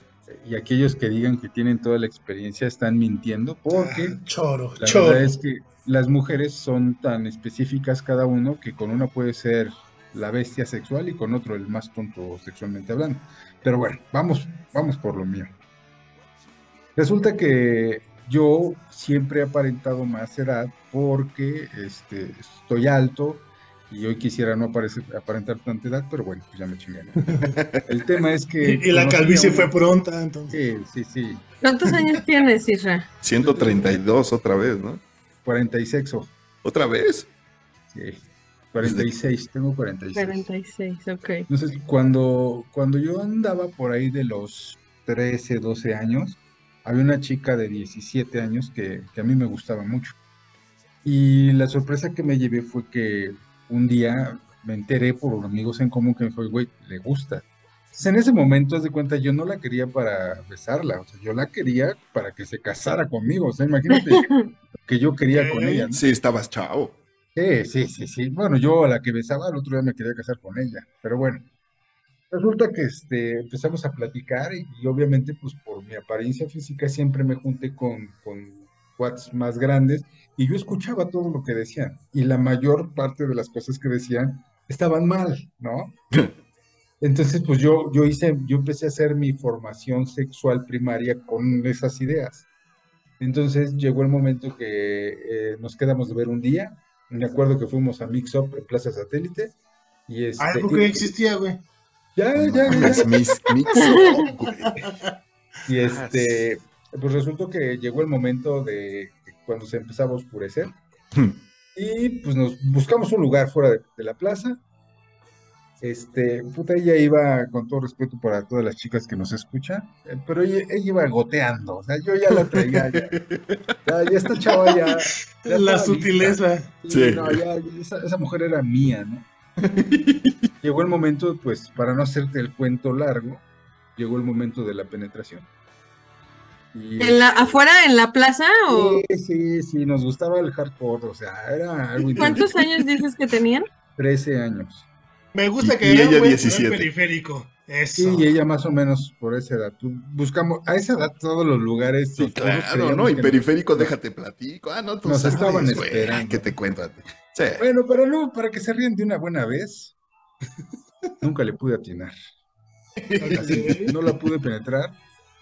y aquellos que digan que tienen toda la experiencia están mintiendo, porque Choro, la choro. verdad es que las mujeres son tan específicas cada uno que con una puede ser la bestia sexual y con otro el más tonto sexualmente hablando. Pero bueno, vamos, vamos por lo mío. Resulta que yo siempre he aparentado más edad porque este, estoy alto y hoy quisiera no aparecer- aparentar tanta edad, pero bueno, pues ya me chingué. El tema es que... Y, y la calvicie fue pronta, entonces. Sí, sí, sí. ¿Cuántos años tienes, Isra? 132 otra vez, ¿no? 46, ¿Otra vez? sí. 46, tengo 46. 46, ok. Entonces, cuando, cuando yo andaba por ahí de los 13, 12 años, había una chica de 17 años que, que a mí me gustaba mucho. Y la sorpresa que me llevé fue que un día me enteré por amigos en común que me fue, güey, le gusta. Entonces, en ese momento, haz de cuenta, yo no la quería para besarla, o sea, yo la quería para que se casara conmigo, o sea, imagínate que yo quería con ella, ¿no? Sí, estabas chavo. Sí, sí, sí, sí. Bueno, yo a la que besaba, el otro día me quería casar con ella, pero bueno. Resulta que este, empezamos a platicar y, y obviamente pues por mi apariencia física siempre me junté con, con cuates más grandes y yo escuchaba todo lo que decían y la mayor parte de las cosas que decían estaban mal, ¿no? Entonces pues yo, yo hice, yo empecé a hacer mi formación sexual primaria con esas ideas. Entonces llegó el momento que eh, nos quedamos de ver un día. Me acuerdo que fuimos a Mix Up en Plaza Satélite. Y este, Algo que y- ya existía, güey. ya, ya, ya. Mis- mix up, güey. Y este, pues resultó que llegó el momento de cuando se empezaba a oscurecer. Y pues nos buscamos un lugar fuera de, de la plaza. Este, puta, ella iba, con todo respeto para todas las chicas que nos escuchan, eh, pero ella, ella iba goteando, o sea, yo ya la traía, ya, ya, ya esta chava ya, ya La sutileza. Sí. no, ya, esa, esa mujer era mía, ¿no? Llegó el momento, pues, para no hacerte el cuento largo, llegó el momento de la penetración. Y ¿En la, ¿Afuera en la plaza o Sí, sí, sí, nos gustaba el hardcore, o sea, era algo cuántos intenso. años dices que tenían? 13 años. Me gusta Y- que y era un ella buen 17. poder periférico. Eso. Sí, y ella más o menos por esa edad. Buscamos, a esa edad todos los lugares. Sí, claro, ¿no? Y que- periférico, déjate platico. Ah, no, tú Nos sabes, estaban güey. esperando. ¿Qué te cuento? Sí. Bueno, pero no, para que se ríen de una buena vez, nunca le pude atinar. Así, no la pude penetrar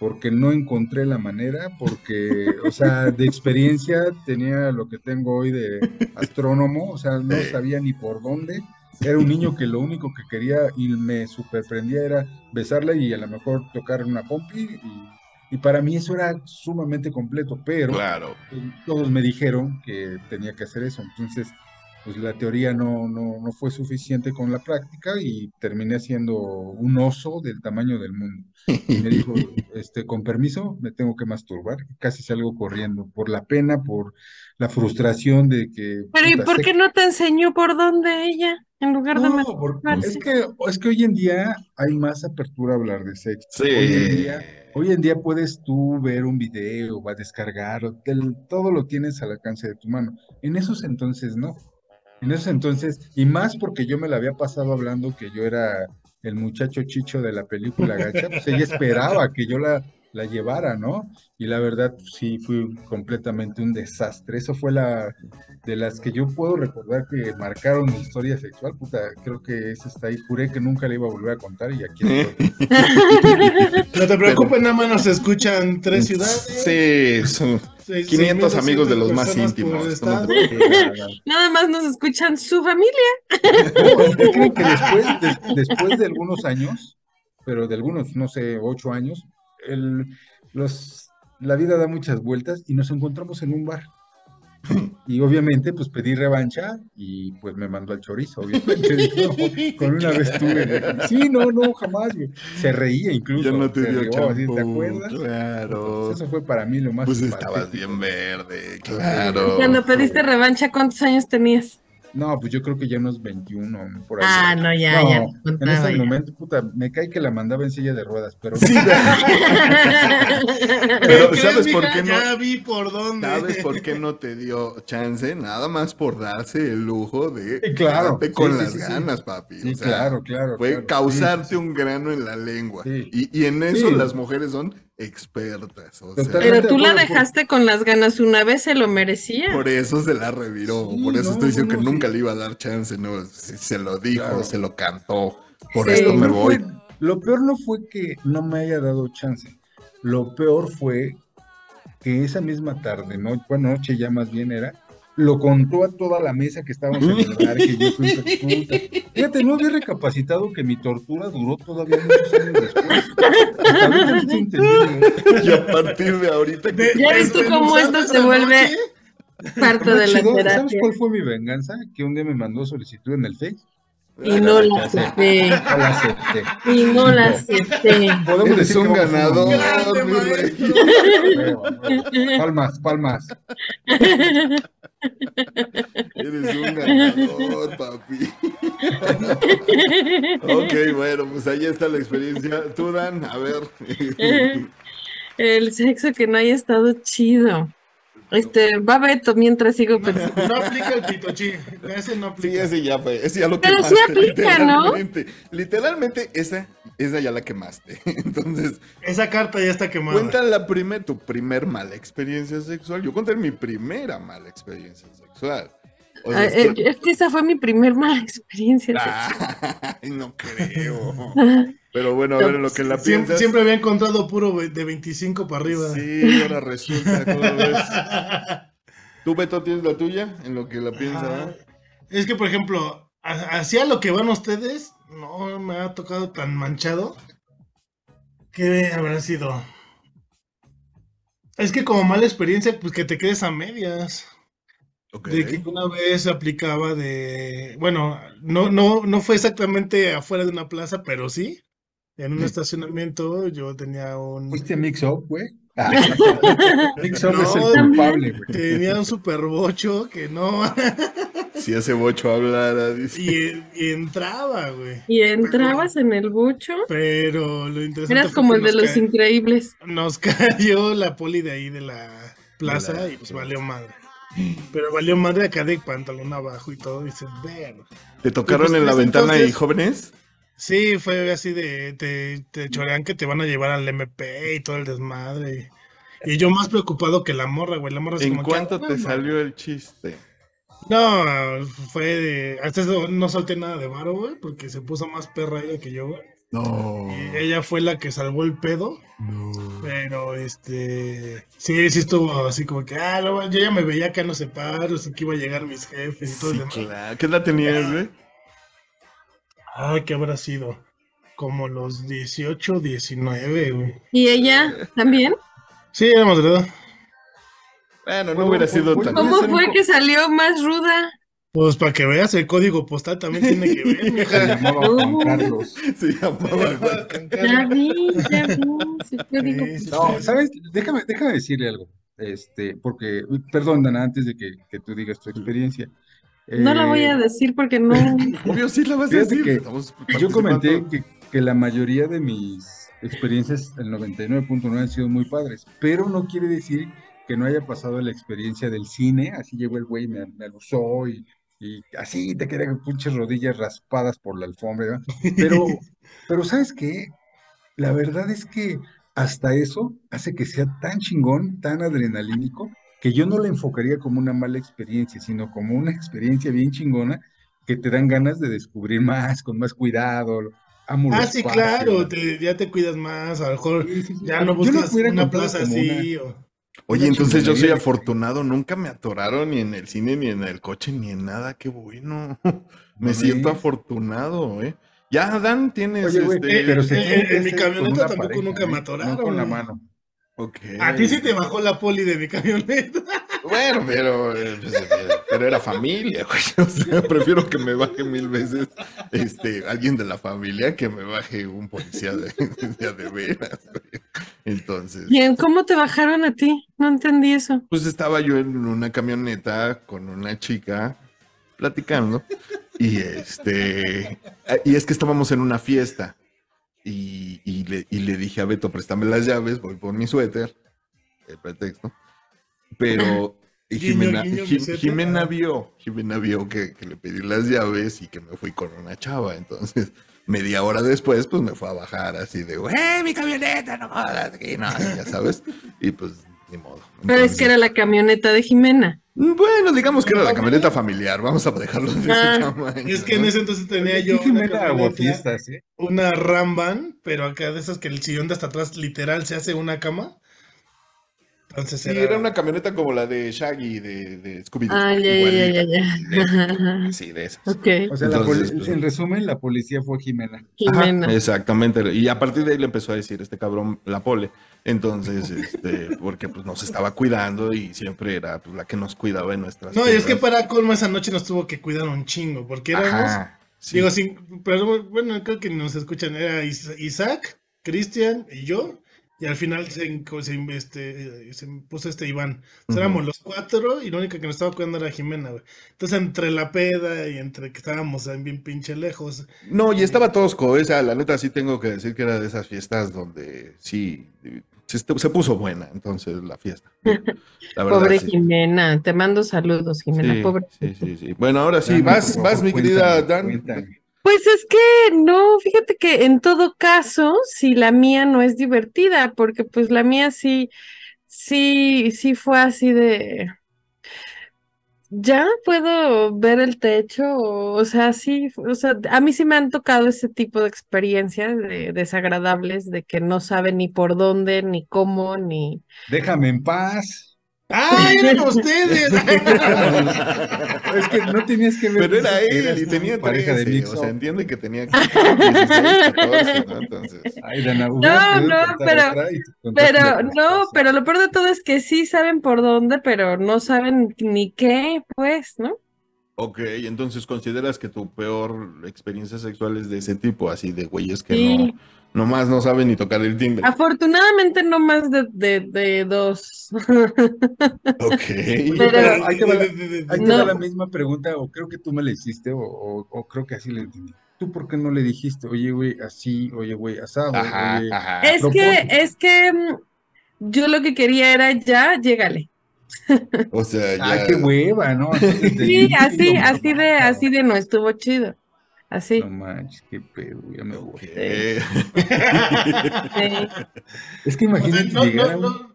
porque no encontré la manera, porque, o sea, de experiencia tenía lo que tengo hoy de astrónomo, o sea, no sabía ni por dónde. Era un niño que lo único que quería y me superprendía era besarla y a lo mejor tocar una pompi y, y para mí eso era sumamente completo, pero Claro. todos me dijeron que tenía que hacer eso. Entonces, pues la teoría no, no, no fue suficiente con la práctica y terminé siendo un oso del tamaño del mundo. Y me dijo, este, con permiso, me tengo que masturbar. Casi salgo corriendo por la pena, por la frustración de que... Pero ¿y por qué no te enseñó por dónde ella? En lugar de no, por- masturbarse. es que, es que hoy en día hay más apertura a hablar de sexo. Sí. Hoy en día, hoy en día puedes tú ver un video, va a descargar, todo lo tienes al alcance de tu mano. En esos entonces no. En esos entonces, y más porque yo me la había pasado hablando que yo era el muchacho chicho de la película Gacha, pues ella esperaba que yo la, la llevara, ¿no? Y la verdad, pues, sí, fue completamente un desastre. Eso fue la de las que yo puedo recordar que marcaron mi historia sexual. Puta, creo que esa está ahí. Juré que nunca le iba a volver a contar y aquí estoy. No te preocupes, nada más nos escuchan tres ciudades. Sí, son seis- 500 amigos de 6.200 los más íntimos. no. Nada más nos escuchan su familia. No, ¿y qué creen que después, de- después de algunos años, pero de algunos, no sé, ocho años, el, los, la vida da muchas vueltas y nos encontramos en un bar. Y obviamente, pues pedí revancha y pues me mandó al chorizo, obviamente. Dije, "No, con una vez tuve. Sí, no, no, jamás, güey. Se reía incluso. Ya no te dio champú, ¿te acuerdas? Claro. Pues eso fue para mí lo más Pues estabas bien verde, claro. Cuando pediste revancha, ¿cuántos años tenías? No, pues yo creo que ya unos 21 por ahí. Ah, no, ya, ya No, en ese ya. momento, puta, me cae que la mandaba en silla de ruedas, pero Sí, Pero, ¿Qué ¿sabes crees, por mija? qué no? Ya vi por dónde. ¿Sabes por qué no te dio chance? Nada más por darse el lujo de claro. Sí, con sí, las sí, sí. ganas, papi. Sí, O sea, claro, claro. Fue claro. causarte Sí, sí, sí. un grano en la lengua. Sí. Y, y en eso Sí. las mujeres son expertas. O sea. Pero tú la dejaste con las ganas una vez, se lo merecía. por eso se la reviró. Sí, por eso no, estoy diciendo no, que nunca le iba a dar chance. No, se, se lo dijo, Claro. se lo cantó. Por Sí. esto me voy. fue- lo peor no fue que no me haya dado chance. Lo peor fue que esa misma tarde, no, bueno, noche ya más bien era, lo contó a toda la mesa que estábamos en el bar, que yo. Fíjate, no había recapacitado que mi tortura duró todavía muchos años después. Hasta. Y a partir de ahorita ¿Ya ves tú cómo esto se vuelve noche, parte de la chido, ¿Sabes terapia? cuál fue mi venganza? Que un día me mandó solicitud en el Face. Y no la acepté. No la acepté. Y no la acepté. Podemos decir que un ganador. Palmas, palmas. Eres un ganador, papi. ok, bueno, pues ahí está la experiencia. Tú, Dan, a ver. El sexo que no haya estado chido. Este, va Beto mientras sigo pensando. No aplica el pitochi. Ese no Sí, aplica. ese ya fue. Ese ya lo Pero quemaste. sí aplica, ¿no? literalmente. Literalmente, esa, esa ya la quemaste. Entonces, Esa carta ya está quemada. cuenta la primer, tu primer mala experiencia sexual. Yo conté mi primera mala experiencia sexual. O sea, Ah, es eh, que- Es que esa fue mi primer mala experiencia. Ay, no creo. Pero bueno, a ver en lo que la piensas. Siempre, había encontrado puro de 25 para arriba. Sí, ahora resulta, ¿cómo ves? ¿Tú, Beto, tienes la tuya? En lo que la piensas. Ah, es que, por ejemplo, ha- hacia lo que van ustedes, no me ha tocado tan manchado. ¿Qué habrá sido? Es que como mala experiencia, pues que te quedes a medias. De que una vez aplicaba de, bueno, no, no, no fue exactamente afuera de una plaza, pero sí. En un estacionamiento yo tenía un, ¿Fuiste a Mix Up, güey? Ah, Mix Up No, es el culpable, güey. tenía un superbocho que no, Si ese bocho hablara, dice. y, y entraba, güey. Y entrabas en el bucho. Pero lo interesante Eras como el de nos los increíbles. Nos cayó la poli de ahí de la plaza la- y pues valió madre. Pero valió madre acá de pantalón abajo y todo, y dices, ver. ¿Te tocaron pues, en la ese ventana y jóvenes? Sí, fue así de, te, te chorean que te van a llevar al MP y todo el desmadre. Y, yo más preocupado que la morra, güey. La morra así ¿En como cuánto "Ah, te salió el chiste? No, fue de. Hasta eso no solté nada de varo, güey, porque se puso más perra ella que yo, güey. No. Y ella fue la que salvó el pedo. Pero este. Sí, sí estuvo así como que. Ah, no, yo ya me veía acá en los separos y que iba a llegar mis jefes y todo el Sí, demás. claro. ¿Qué edad tenías, güey? Ay, ¿qué habrá sido? Como los 18, 19, güey. ¿Y ella también? Sí, éramos de edad. Bueno, no hubiera sido tan. ¿Cómo fue que salió más ruda? Pues para que veas, el código postal también tiene que ver, Se llamaba Juan Carlos. Se llamaba Juan Ya vi, ya sí, No. ¿sabes? Déjame, déjame decirle algo. Este, porque, perdón, Dana, antes de que, que tú digas tu experiencia. no la voy a Eh, decir porque no. Obvio, sí la vas a decir. que Estamos Yo comenté que, que la mayoría de mis experiencias, el 99.9 han sido muy padres, pero no quiere decir que no haya pasado la experiencia del cine, así llegó el güey, me, me alusó y, y así te quedan pinches rodillas raspadas por la alfombra. Pero, pero ¿sabes qué? La verdad es que hasta eso hace que sea tan chingón, tan adrenalínico, que yo no la enfocaría como una mala experiencia, sino como una experiencia bien chingona que te dan ganas de descubrir más, con más cuidado. Amo Ah, sí, espacios. claro, te- ya te cuidas más, a lo mejor Sí, sí, sí. ya no buscas una plaza así. una- o- Oye, entonces yo soy afortunado, nunca me atoraron ni en el cine, ni en el coche, ni en nada, qué bueno. Me ¿No siento afortunado, ¿eh? Ya, Dan, tienes Oye, güey, este. pero se en- tiene en que mi camioneta tampoco pareja, nunca me ¿eh? atoraron. No con la mano. Ok. A ti sí te bajó la poli de mi camioneta. Bueno, pero, eh, pues, eh, pero era familia, güey. O sea, prefiero que me baje mil veces este, alguien de la familia que me baje un policía de, de, de veras, güey. Entonces, Bien, ¿cómo te bajaron a ti? No entendí eso. pues estaba yo en una camioneta con una chica platicando y este, y es que estábamos en una fiesta y, y le, y le dije a Beto, préstame las llaves, voy por mi suéter, el pretexto, pero Guiño, Jimena, guiño, Jim-. Jimena vio, Jimena vio que, que le pedí las llaves y que me fui con una chava, entonces media hora después pues me fue a bajar así de, ¡eh, mi camioneta, no jodas, aquí, no", y ya sabes, y pues ni modo. Pero es que era la camioneta de Jimena. Bueno, digamos que era la camioneta familiar, vamos a dejarlo de Ah. ese tamaño. Y es que en ese entonces tenía yo una una Ramban, pero acá de esas que el sillón de hasta atrás literal se hace una cama. Entonces Sí, era, era una camioneta como la de Shaggy de, de Scooby-Doo. Ah, ya, ya, ya. Sí, de esas. Ok, O sea, Entonces, pues, en resumen, la policía fue Jimena. Ajá, Jimena. exactamente. Y a partir de ahí le empezó a decir este cabrón la pole. Entonces, este, porque pues nos estaba cuidando y siempre era pues, la que nos cuidaba en nuestras No, y es que para colmo esa noche nos tuvo que cuidar un chingo, porque éramos, Ajá, sí. digo, sin, pero bueno, creo que nos escuchan, era Is- Isaac, Cristian y yo, y al final se, se, este, se puso este Iván. Éramos los cuatro y la única que nos estaba cuidando era Jimena, güey. Entonces, entre la peda y entre que estábamos ahí bien pinche lejos, No, y estaba tosco, esa, la neta sí tengo que decir que era de esas fiestas donde sí se, se puso buena, entonces la fiesta. La verdad, Pobre sí. Jimena, te mando saludos, Jimena, Sí, pobre. sí, sí, sí. Bueno, ahora sí, vas, vas, mi querida Dan. cuéntame. Pues es que no, fíjate que en todo caso, si la mía no es divertida, porque pues la mía sí, sí, sí fue así de, ya puedo ver el techo, o, sea, sí, o sea, a mí sí me han tocado ese tipo de experiencias de- desagradables, de que no saben ni por dónde, ni cómo, ni... Déjame en paz. ¡Ah, eran ustedes! Es que no tenías que ver. Pero era él eras y tenía pareja de 13, mix o sea, entiende que tenía 16, 14, ¿no? Entonces, Ay, Dana, no, contar pero- Pero no, pero lo peor de todo es que sí saben por dónde, pero no saben ni qué, pues, ¿no? ok, entonces consideras que tu peor experiencia sexual es de ese tipo, así de güeyes que Sí. no, nomás no saben ni tocar el timbre. Afortunadamente no más de, de, de dos. Ok. Pero- ahí te va la- No. la misma pregunta, o creo que tú me la hiciste, o, o- o creo que así le entendí. ¿Tú por qué no le dijiste, oye, güey, así, oye, güey, asado, Ajá, oye, ajá. Es que, es que mm, yo lo que quería era ya, llégale. O sea, Ah, ya. qué hueva, ¿no? Sí, así, así de, así de no estuvo chido. Así. No manches, qué pedo, ya me voy. Es que O sea, imagínate no, llegar no, no,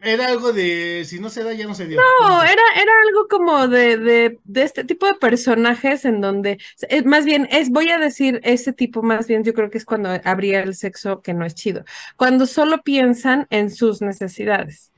era algo de si no se da, ya no se dio. No, era, era algo como de, de, de este tipo de personajes en donde, eh, más bien, es, voy a decir, ese tipo más bien, yo creo que es cuando habría el sexo que no es chido, cuando solo piensan en sus necesidades,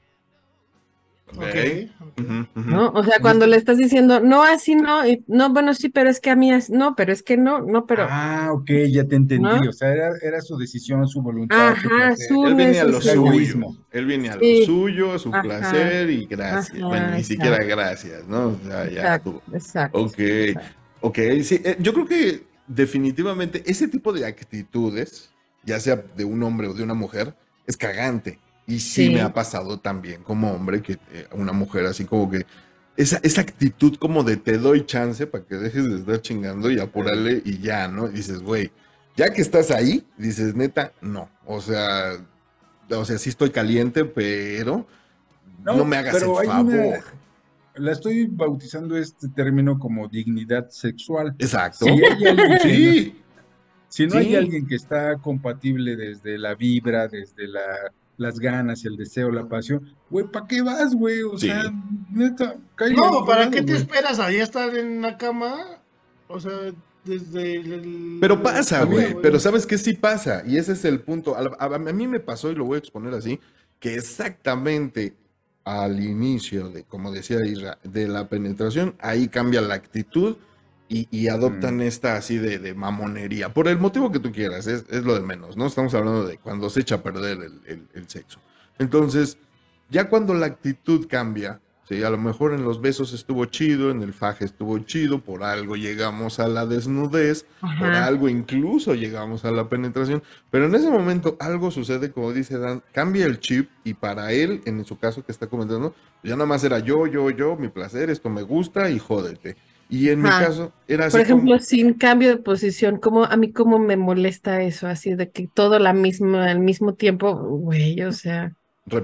Ok. Ok. Ujú, ujú. ¿no? O sea, cuando le estás diciendo, no, así no, y, no, bueno, sí, pero es que a mí, es, no, pero es que no, no, pero, Ah, ok, ya te entendí. ¿No? O sea, era, era su decisión, su voluntad, su ajá, su Él venía a lo suyo. Él viene a lo Sí. suyo, su Ajá. placer y gracias. Ajá, bueno, ni siquiera gracias, ¿no? O sea, ya Exacto, tú. exacto. Ok, exacto. ok. Sí, eh, yo creo que definitivamente ese tipo de actitudes, ya sea de un hombre o de una mujer, es cagante. Y sí, Sí. me ha pasado también como hombre que eh, una mujer así como que esa, esa actitud como de te doy chance para que dejes de estar chingando y apurarle y ya, ¿no? Y dices, güey, ya que estás ahí, dices, neta, no. O sea, o sea, sí estoy caliente, pero no, No, me hagas el pero favor. una- La estoy bautizando este término como dignidad sexual. Exacto. Si hay alguien que Sí. Si no Sí. hay alguien que está compatible desde la vibra, desde la, las ganas, el deseo, la pasión, güey, ¿para qué vas, güey? O Sí. sea, neta, cállate No, ¿para lado, qué te esperas ahí a estar en la cama? O sea, desde el... Pero pasa, güey. Pero sabes que sí pasa. Y ese es el punto. A, a- a mí me pasó, y lo voy a exponer así, que exactamente al inicio de, como decía Isra, de la penetración, ahí cambia la actitud y, y adoptan esta así de, de mamonería. Por el motivo que tú quieras, es, es lo de menos, ¿no? Estamos hablando de cuando se echa a perder el, el- el sexo. Entonces, ya cuando la actitud cambia, sí, a lo mejor en los besos estuvo chido, en el faje estuvo chido, por algo llegamos a la desnudez, por algo incluso llegamos a la penetración, pero en ese momento algo sucede, como dice Dan, cambia el chip y para él, en su caso que está comentando, ya nada más era yo, yo, yo, mi placer, esto me gusta y jódete. Y en mi caso era así Por ejemplo, como, sin cambio de posición, como a mí cómo me molesta eso, así de que todo la misma, al mismo tiempo, güey, o sea,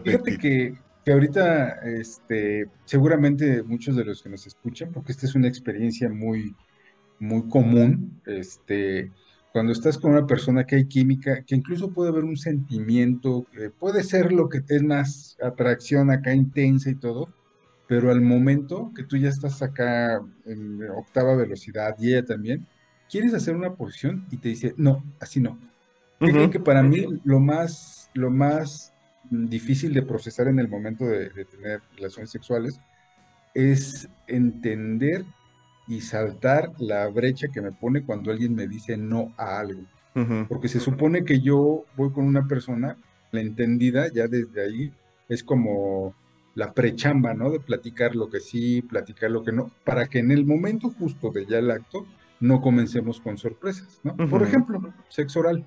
Fíjate repetir. que, que ahorita, este, seguramente muchos de los que nos escuchan, porque esta es una experiencia muy, muy común, este, cuando estás con una persona que hay química, que incluso puede haber un sentimiento, eh, puede ser lo que te es más atracción acá intensa y todo, pero al momento que tú ya estás acá en octava velocidad y ella también, quieres hacer una posición y te dice, no, así no. ¿Qué creen Ujú. que para mí lo más, lo más difícil de procesar en el momento de, de tener relaciones sexuales es entender y saltar la brecha que me pone cuando alguien me dice no a algo? Porque se supone que yo voy con una persona, la entendida, ya desde ahí es como la prechamba, ¿no? De platicar lo que sí, platicar lo que no, para que en el momento justo de ya el acto no comencemos con sorpresas, ¿no? Por ejemplo, sexo oral.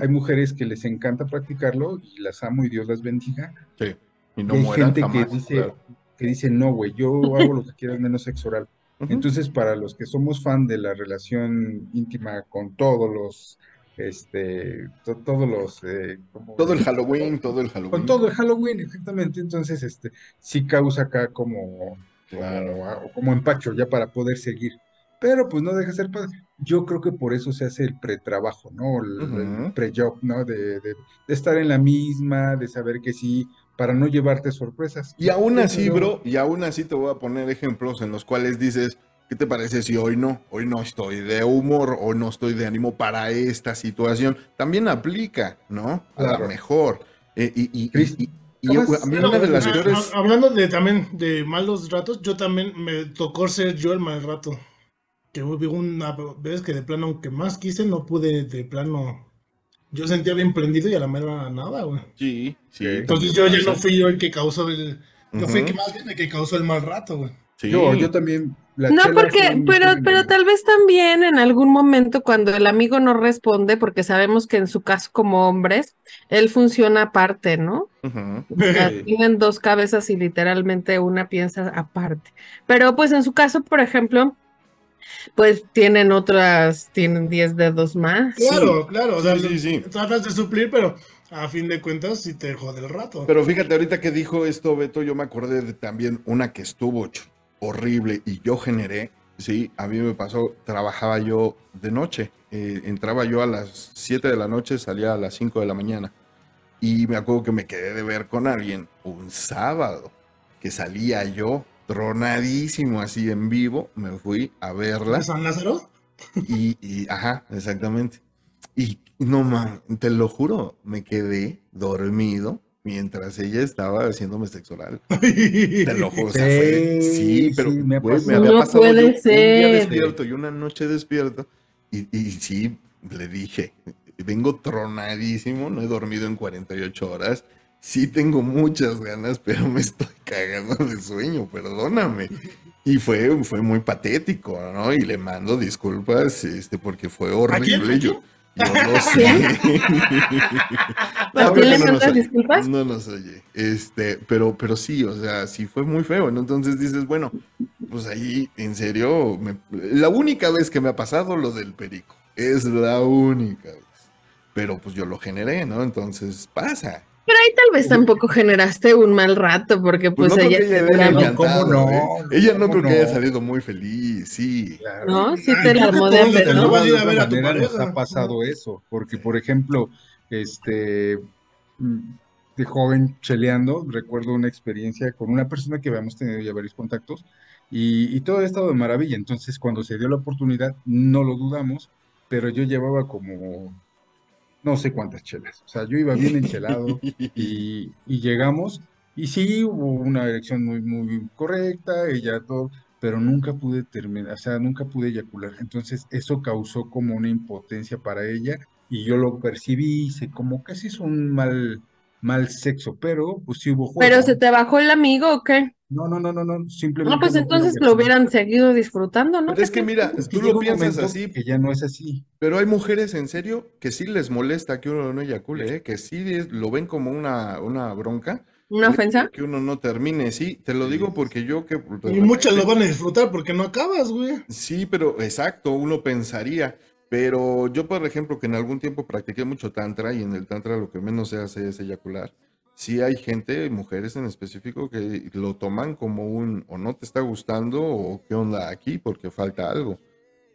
Hay mujeres que les encanta practicarlo y las amo y Dios las bendiga. Sí. Y Y no hay mueran gente jamás, que dice, claro. que dice, no, güey, yo hago lo que quieras menos sexo oral. Entonces, para los que somos fan de la relación íntima con todos los, este, to- todos los, eh, ¿cómo Todo el? Halloween, todo el Halloween. Con todo el Halloween, exactamente. Entonces, este, sí causa acá como, Claro. como, ah, como empacho ya para poder seguir. Pero pues no deja de ser padre. Yo creo que por eso se hace el pretrabajo, ¿no? El, el Ujú. pre-job, ¿no? De, de- de estar en la misma, de saber que sí, para no llevarte sorpresas. Y aún así, bro, y aún así te voy a poner ejemplos en los cuales dices, ¿qué te parece si hoy no? Hoy no estoy de humor, hoy no estoy de ánimo para esta situación. También aplica, ¿no? A Claro. lo mejor. Eh, y, y- y- Chris, y- y ¿cómo a mí es? una de las peores... Hablando de también de malos ratos, yo también me tocó ser yo el mal rato. Que hubo una vez que de plano, aunque más quise, no pude de plano. Yo sentía bien prendido y a la mera nada, güey. Sí, sí. Entonces yo ya no fui yo el que causó el. Yo fui el que más bien el que causó el mal rato, güey. Sí. Yo, yo también. la No, porque, pero, pero tal vez también en algún momento cuando el amigo no responde, porque sabemos que en su caso como hombres, él funciona aparte, ¿no? O sea, tienen dos cabezas y literalmente una piensa aparte. Pero pues en su caso, por ejemplo, pues tienen otras, tienen 10 dedos más. Claro, claro. O sea, Sí, sí, sí. tratas de suplir, pero a fin de cuentas sí te jode el rato. Pero fíjate, ahorita que dijo esto, Beto, yo me acordé de también una que estuvo horrible y yo generé, sí, a mí me pasó, trabajaba yo de noche, eh, entraba yo a las 7 de la noche, salía a las 5 de la mañana y me acuerdo que me quedé de ver con alguien un sábado, que salía yo tronadísimo así en vivo, me fui a verla. ¿De San Lázaro? Y, y- ajá, exactamente. Y no man, te lo juro, me quedé dormido mientras ella estaba haciéndome sexo oral. Te lo juro, o sea, fue- Sí, pero sí, me ha güey, me pasado. había No pasado puede yo un día ser. despierto y una noche despierto y, y sí, le dije, vengo tronadísimo, no he dormido en 48 horas. Sí tengo muchas ganas, pero me estoy cagando de sueño, perdóname. Y fue, fue muy patético, ¿no? Y le mando disculpas, este, porque fue horrible. ¿A yo no sé. ¿A No, quién creo le mandas disculpas? No nos oye. Este, pero, pero sí, o sea, sí fue muy feo, ¿no? Entonces dices, bueno, pues ahí, en serio, me- la única vez que me ha pasado lo del perico. Es la única vez. Pero pues yo lo generé, ¿no? Entonces pasa. Pero ahí tal vez tampoco generaste un mal rato, porque Pues, pues, no creo ella que ella No, ¿cómo no? ¿eh? Ella no ¿Cómo creo que haya no? salido muy feliz, sí. Claro. ¿no? Sí te la creo armó de hambre, ¿no? vas a ir a de ver otra a tu manera nos pareja. ha pasado eso, porque por ejemplo, este, de joven cheleando, recuerdo una experiencia con una persona que habíamos tenido ya varios contactos y, y todo ha estado de maravilla. Entonces, cuando se dio la oportunidad, no lo dudamos, pero yo llevaba como no sé cuántas chelas. O sea, yo iba bien enchelado y, y llegamos y sí hubo una erección muy, muy correcta, ella todo, pero nunca pude terminar, o sea, nunca pude eyacular. Entonces, eso causó como una impotencia para ella y yo lo percibí, hice como casi es un mal, mal sexo, pero pues sí hubo juego. Pero se te bajó el amigo o qué? No, no, no, no, no, simplemente No, pues no pude entonces lo hubieran seguido disfrutando, ¿no? Pero es que mira, Es que tú lo piensas así, que ya no es así. Pero hay mujeres en serio que sí les molesta que uno no eyacule, ¿eh? que sí es- lo ven como una, una bronca ¿Una ofensa? Que uno no termine, sí, te lo digo porque yo que... Y muchos lo van a disfrutar porque no acabas, güey. Sí, pero exacto, uno pensaría. Pero yo, por ejemplo, que en algún tiempo practiqué mucho tantra y en el tantra lo que menos se hace es eyacular. Sí hay gente, mujeres en específico, que lo toman como un o no te está gustando o qué onda aquí porque falta algo.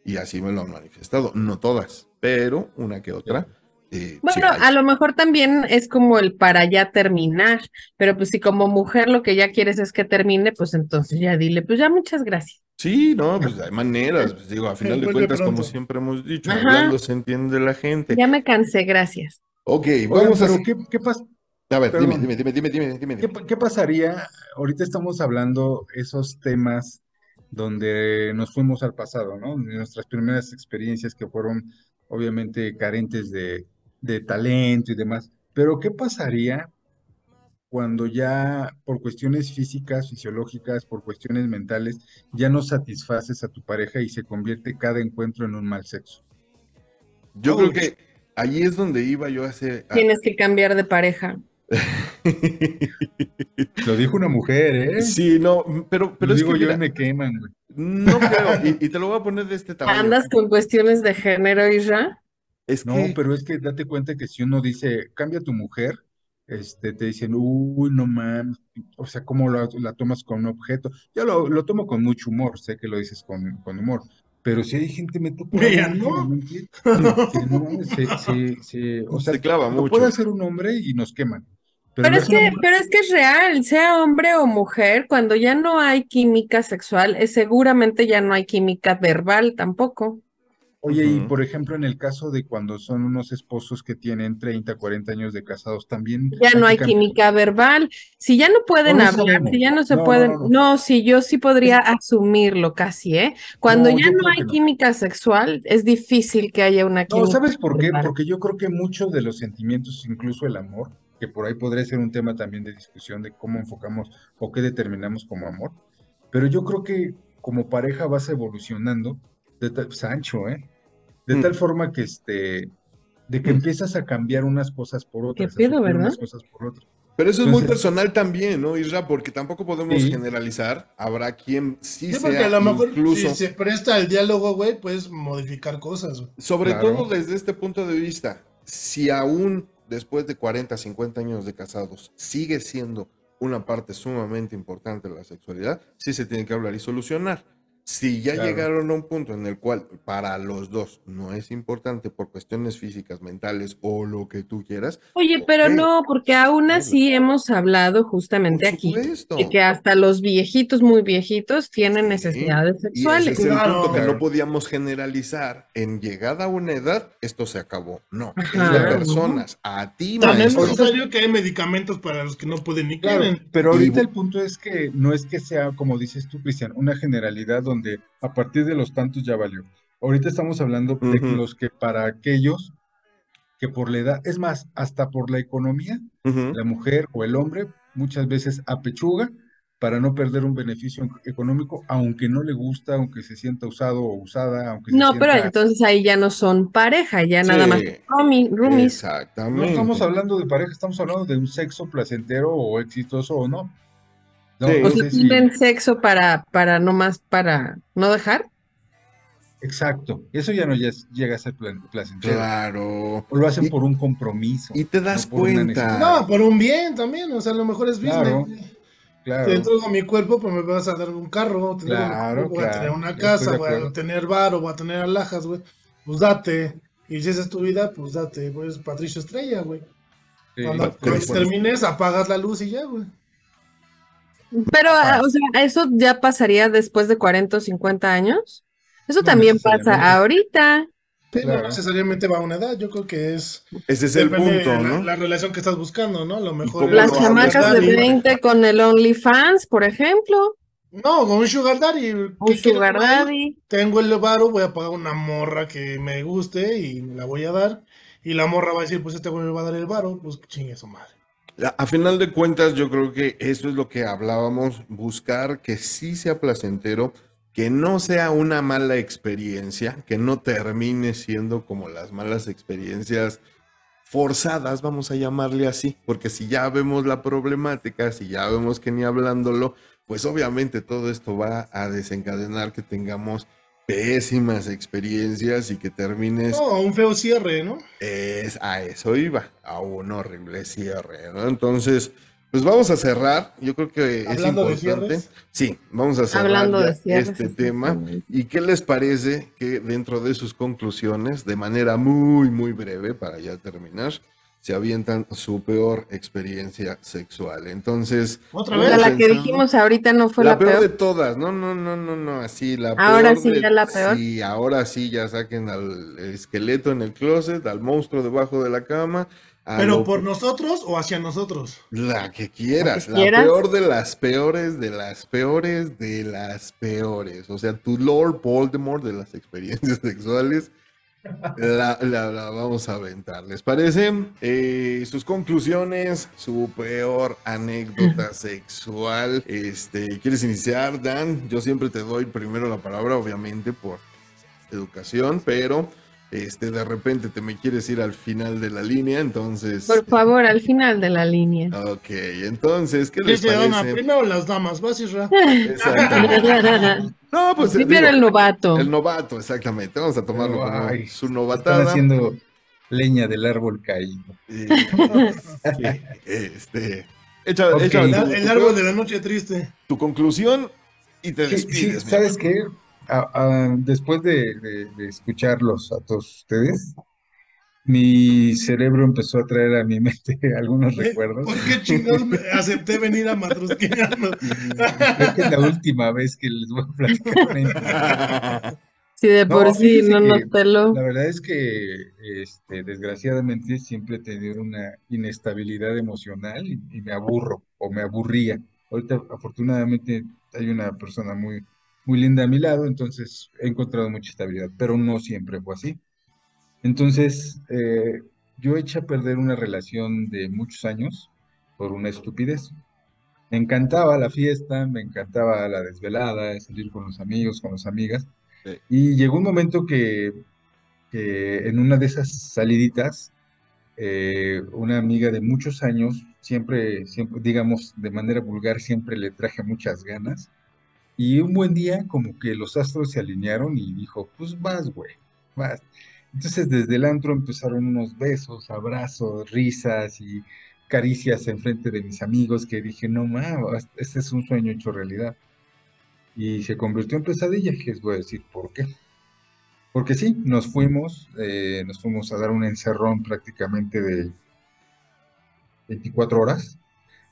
Y así me lo han manifestado. No todas, pero una que otra. eh, Bueno, a lo mejor también es como el para ya terminar, pero pues si como mujer lo que ya quieres es que termine, pues entonces ya dile, pues ya muchas gracias. Sí, no, pues hay maneras. pues, digo, a final de cuentas, como siempre hemos dicho, Ajá. hablando se entiende la gente. Ya me cansé, gracias. Ok, vamos a... pero ¿qué, qué pas- A ver, dime, perdón. dime, dime, dime, dime, dime, qué pasaría? Ahorita estamos hablando esos temas donde nos fuimos al pasado, ¿no? Nuestras primeras experiencias que fueron obviamente carentes de, de talento y demás. Pero ¿qué pasaría cuando ya por cuestiones físicas, fisiológicas, por cuestiones mentales, ya no satisfaces a tu pareja y se convierte cada encuentro en un mal sexo? Yo creo que allí es donde iba yo hace... a- Tienes que cambiar de pareja. Lo dijo una mujer, ¿eh? Sí, no, pero, pero Lo es digo que yo mira, me queman, güey. no creo, y, y te lo voy a poner de este tamaño. ¿Andas con cuestiones de género, Isra? Es No, que, pero es que date cuenta que si uno dice, cambia tu mujer, este, te dicen, uy, no mames, o sea, ¿cómo lo- la tomas con un objeto? Yo lo, lo tomo con mucho humor, sé que lo dices con, con humor, pero si hay gente, me toca no. no mames, se, se- se- o sea, Se clava mucho. puede hacer un hombre y nos queman, pero Pero no es una que, pero es que es real, sea hombre o mujer, cuando ya no hay química sexual, es seguramente ya no hay química verbal tampoco. Oye, y por ejemplo, en el caso de cuando son unos esposos que tienen 30, 40 años de casados, también Ya no hay química verbal. Si ya no pueden No hablar, si ya no se No, no, pueden, no, no. no, sí, yo sí podría asumirlo casi, ¿eh? Cuando No, ya no hay no. química sexual, es difícil que haya una No, química ¿sabes por qué? verbal. Porque yo creo que muchos de los sentimientos, incluso el amor, que por ahí podría ser un tema también de discusión de cómo enfocamos o qué determinamos como amor, pero yo creo que como pareja vas evolucionando, de tal, Sancho, ¿eh? De Mm. tal forma que este, de que Mm. empiezas a cambiar unas cosas por otras, pedo, suplir ¿verdad? unas cosas por otras. pero eso es muy personal también, ¿no, Isra? Porque tampoco podemos Sí. generalizar. Habrá quien sí, Sí, porque sea a lo mejor incluso, si se presta el diálogo, güey, puedes modificar cosas, sobre Claro. todo desde este punto de vista, si aún después de 40, 50 años de casados sigue siendo una parte sumamente importante de la sexualidad, sí se tiene que hablar y solucionar. Si ya Claro. llegaron a un punto en el cual para los dos no es importante por cuestiones físicas, mentales o lo que tú quieras, Oye, pero Ok. no, porque aún así hemos hablado justamente por aquí supuesto. de que hasta los viejitos, muy viejitos, tienen Sí, necesidades Y ese sexuales. es el Claro. punto que no podíamos generalizar. En llegada a una edad, esto se acabó. No, es Ajá, de ¿no? personas. A ti, También es maestro. necesario que hay medicamentos para los que no pueden ni Claro, quieren. pero Y ahorita bu- el punto es que no es que sea, como dices tú, Cristian, una generalidad donde a partir de los tantos ya valió. Ahorita estamos hablando de Ujú. los que para aquellos que por la edad, es más, hasta por la economía, la mujer o el hombre muchas veces apechuga para no perder un beneficio económico, aunque no le gusta, aunque se sienta usado o usada, aunque se No, pero entonces ahí ya no son pareja, ya nada más roomies. Exactamente. No estamos hablando de pareja, estamos hablando de un sexo placentero o exitoso o no. No, Sí. no O si- tienen sexo para, para no más, para no dejar. Exacto, eso ya no ya es- llega a ser plan- placentero. Claro. O lo hacen Y- por un compromiso. Y te das no cuenta. No, por un bien también, o sea, a lo mejor es Claro, business. Claro. Te entrego mi cuerpo, pues me vas a dar un carro, voy a tener, un- Claro, voy a tener claro, una casa, voy a tener bar o voy a tener alhajas, güey. Pues date. Y si esa es tu vida, pues date, pues Patricio Estrella, güey. Sí, Cuando, cuando termines, apagas la luz y ya, güey. Pero, Ah. o sea, eso ya pasaría después de 40 o 50 años. Eso No también pasa ahorita. Claro. No necesariamente va a una edad, yo creo que es. Ese es el punto, la, ¿no? la relación que estás buscando, ¿no? A lo mejor. Las chamacas de daddy. 20 con el OnlyFans, por ejemplo, No, con un sugar daddy. un ¿qué quiero sugar daddy. Tengo el varo, voy a pagar una morra que me guste y me la voy a dar. Y la morra va a decir, pues este güey me va a dar el varo, pues chingue su madre. A, final de cuentas, yo creo que eso es lo que hablábamos, buscar que sí sea placentero, que no sea una mala experiencia, que no termine siendo como las malas experiencias forzadas, vamos a llamarle así, porque si ya vemos la problemática, si ya vemos que ni hablándolo, pues obviamente todo esto va a desencadenar que tengamos pésimas experiencias y que termines No, un feo cierre, ¿no? es, a eso iba, a un horrible cierre, ¿no? Entonces, pues vamos a cerrar. Yo creo que Hablando es importante. Sí, vamos a cerrar de cierres, este tema. ¿Y qué les parece que dentro de sus conclusiones, de manera muy, muy breve, para ya terminar, se avientan su peor experiencia sexual? Entonces, Otra vez. la que dijimos ahorita no fue la, la, peor, peor. de todas, no, no, no, no, no, así la Ahora peor sí, de- ya la peor. Sí, ahora sí ya saquen al esqueleto en el closet, al monstruo debajo de la cama. ¿Pero lo- por nosotros o hacia nosotros? La que quieras, la, quieras. peor de las peores, de las peores, de las peores. O sea, tu Lord Voldemort de las experiencias sexuales. La, la- la vamos a aventar, ¿les parece? Eh, sus conclusiones, su peor anécdota sexual. Este, ¿quieres iniciar, Dan? Yo siempre te doy primero la palabra, obviamente, por educación, pero este, de repente te me quieres ir al final de la línea, entonces. Por favor, al final de la línea. Ok, entonces, ¿qué ¿Qué les parece? Primero las damas, vas Isra. Exactamente. No, pues Primero el digo, novato. el novato, exactamente. Vamos a tomarlo como Ay, su Están novatada. haciendo leña del árbol caído. Eh, sí, este, echa, Ok. echa El, el árbol de la noche triste. tu conclusión y te Sí, sí, despides. ¿sabes qué? A- a- después de, de- de escucharlos a todos ustedes, mi cerebro empezó a traer a mi mente algunos recuerdos. ¿Por qué chingados me acepté venir a Matrusqueando? Creo que es la última vez que les voy a platicar. Si de No, por sí no nos peló. La verdad es que, este, desgraciadamente, siempre he tenido una inestabilidad emocional y, y me aburro o me aburría. Ahorita, afortunadamente, hay una persona muy, muy linda a mi lado, entonces he encontrado mucha estabilidad, pero no siempre fue así. Entonces, eh, yo eché a perder una relación de muchos años por una estupidez. Me encantaba la fiesta, me encantaba la desvelada, salir con los amigos, con las amigas. Sí. Y llegó un momento que, que en una de esas saliditas, eh, una amiga de muchos años, siempre, siempre, digamos, de manera vulgar, siempre le traje muchas ganas. Y un buen día, como que los astros se alinearon y dijo, pues vas, güey, vas. Entonces desde el antro empezaron unos besos, abrazos, risas y caricias enfrente de mis amigos que dije, no mames, este es un sueño hecho realidad. Y se convirtió en pesadilla, que les voy a decir por qué. Porque sí, nos fuimos, eh, nos fuimos a dar un encerrón prácticamente de 24 horas.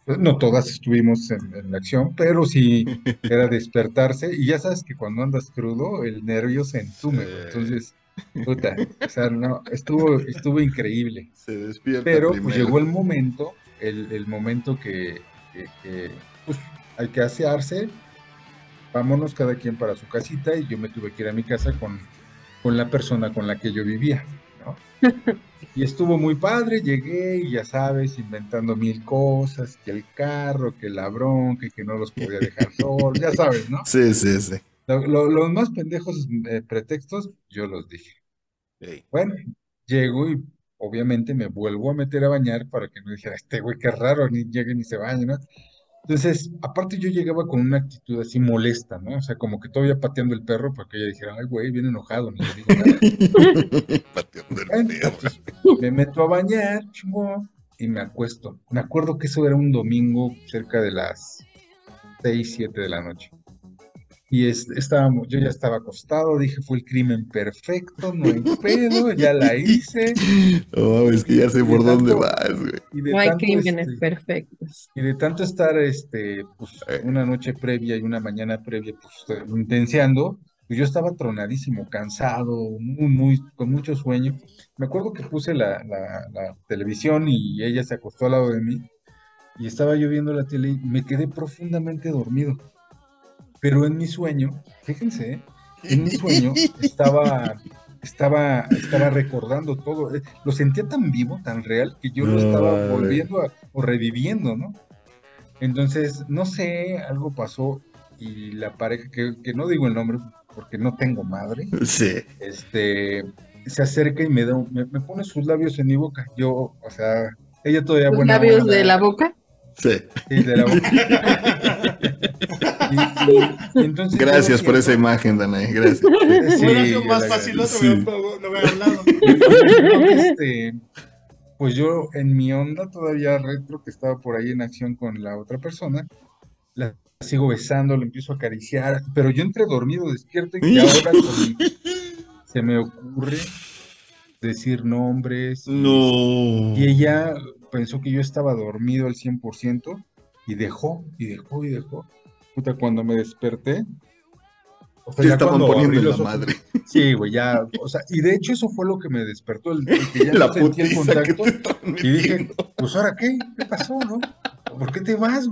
No todas estuvimos en, en la acción, pero sí era despertarse. Y ya sabes que cuando andas crudo, el nervio se entume. Entonces, puta, o sea, no, estuvo, estuvo increíble. Se despierta Pero pues, llegó el momento, el, el momento que, que- que, pues, hay que asearse, vámonos cada quien para su casita y yo me tuve que ir a mi casa con, con la persona con la que yo vivía, ¿no? Y estuvo muy padre, llegué y ya sabes, inventando mil cosas, que el carro, que la bronca, que no los podía dejar solos, ya sabes, ¿no? Sí, sí, sí. Lo- lo- los más pendejos eh, pretextos, yo los dije. Ey. Bueno, llego y obviamente me vuelvo a meter a bañar para que no dijera, este güey, qué raro, ni llegue ni se bañe, ¿no? Entonces, aparte yo llegaba con una actitud así molesta, ¿no? O sea, como que todavía pateando el perro para que ella dijera, ay, güey, viene enojado, ni le digo nada. Pateando el perro. pues, me meto a bañar, chingón, y me acuesto. Me acuerdo que eso era un domingo cerca de las 6, 7 de la noche. Y es- estábamos, yo ya estaba acostado, dije, fue el crimen perfecto, no hay pedo, ya la hice. Oh, es que ya sé Y por de dónde tanto- vas, güey. Y de No hay tanto, crímenes este, perfectos. Y de tanto estar, este, pues, Eh. una noche previa y una mañana previa, pues, eh, intenseando, pues yo estaba tronadísimo, cansado, muy, muy, con mucho sueño. Me acuerdo que puse la, la, la televisión y ella se acostó al lado de mí y estaba yo viendo la tele y me quedé profundamente dormido. Pero en mi sueño, fíjense, ¿eh? en mi sueño estaba, estaba, estaba recordando todo. eh, Lo sentía tan vivo, tan real, que yo lo estaba volviendo a, o reviviendo, ¿no? Entonces, no sé, algo pasó y la pareja, que, que no digo el nombre porque no tengo madre, Sí. este, se acerca y me da, me, me pone sus labios en mi boca. Yo, o sea, ella todavía Los buena labios de la boca. Sí. sí, de la boca. Y- y- y entonces yo Gracias lo por esa imagen, Danae. Gracias. Sí, sido más fácil no hubiera hablado. Creo que, este, pues yo en mi onda todavía retro que estaba por ahí en acción con la otra persona, la sigo besando, le empiezo a acariciar, pero yo entre dormido, despierto y ahora con- se me ocurre decir nombres No. y ella pensó que yo estaba dormido al 100% y dejó, y dejó, y dejó. Puta, cuando me desperté, o sea, Te ya estaban poniendo la los ojos, madre. Sí, güey, ya, o sea, y de hecho eso fue lo que me despertó, el, el que ya La no sentí el contacto, y dije, pues ahora qué, ¿qué pasó, no? ¿Por qué te vas?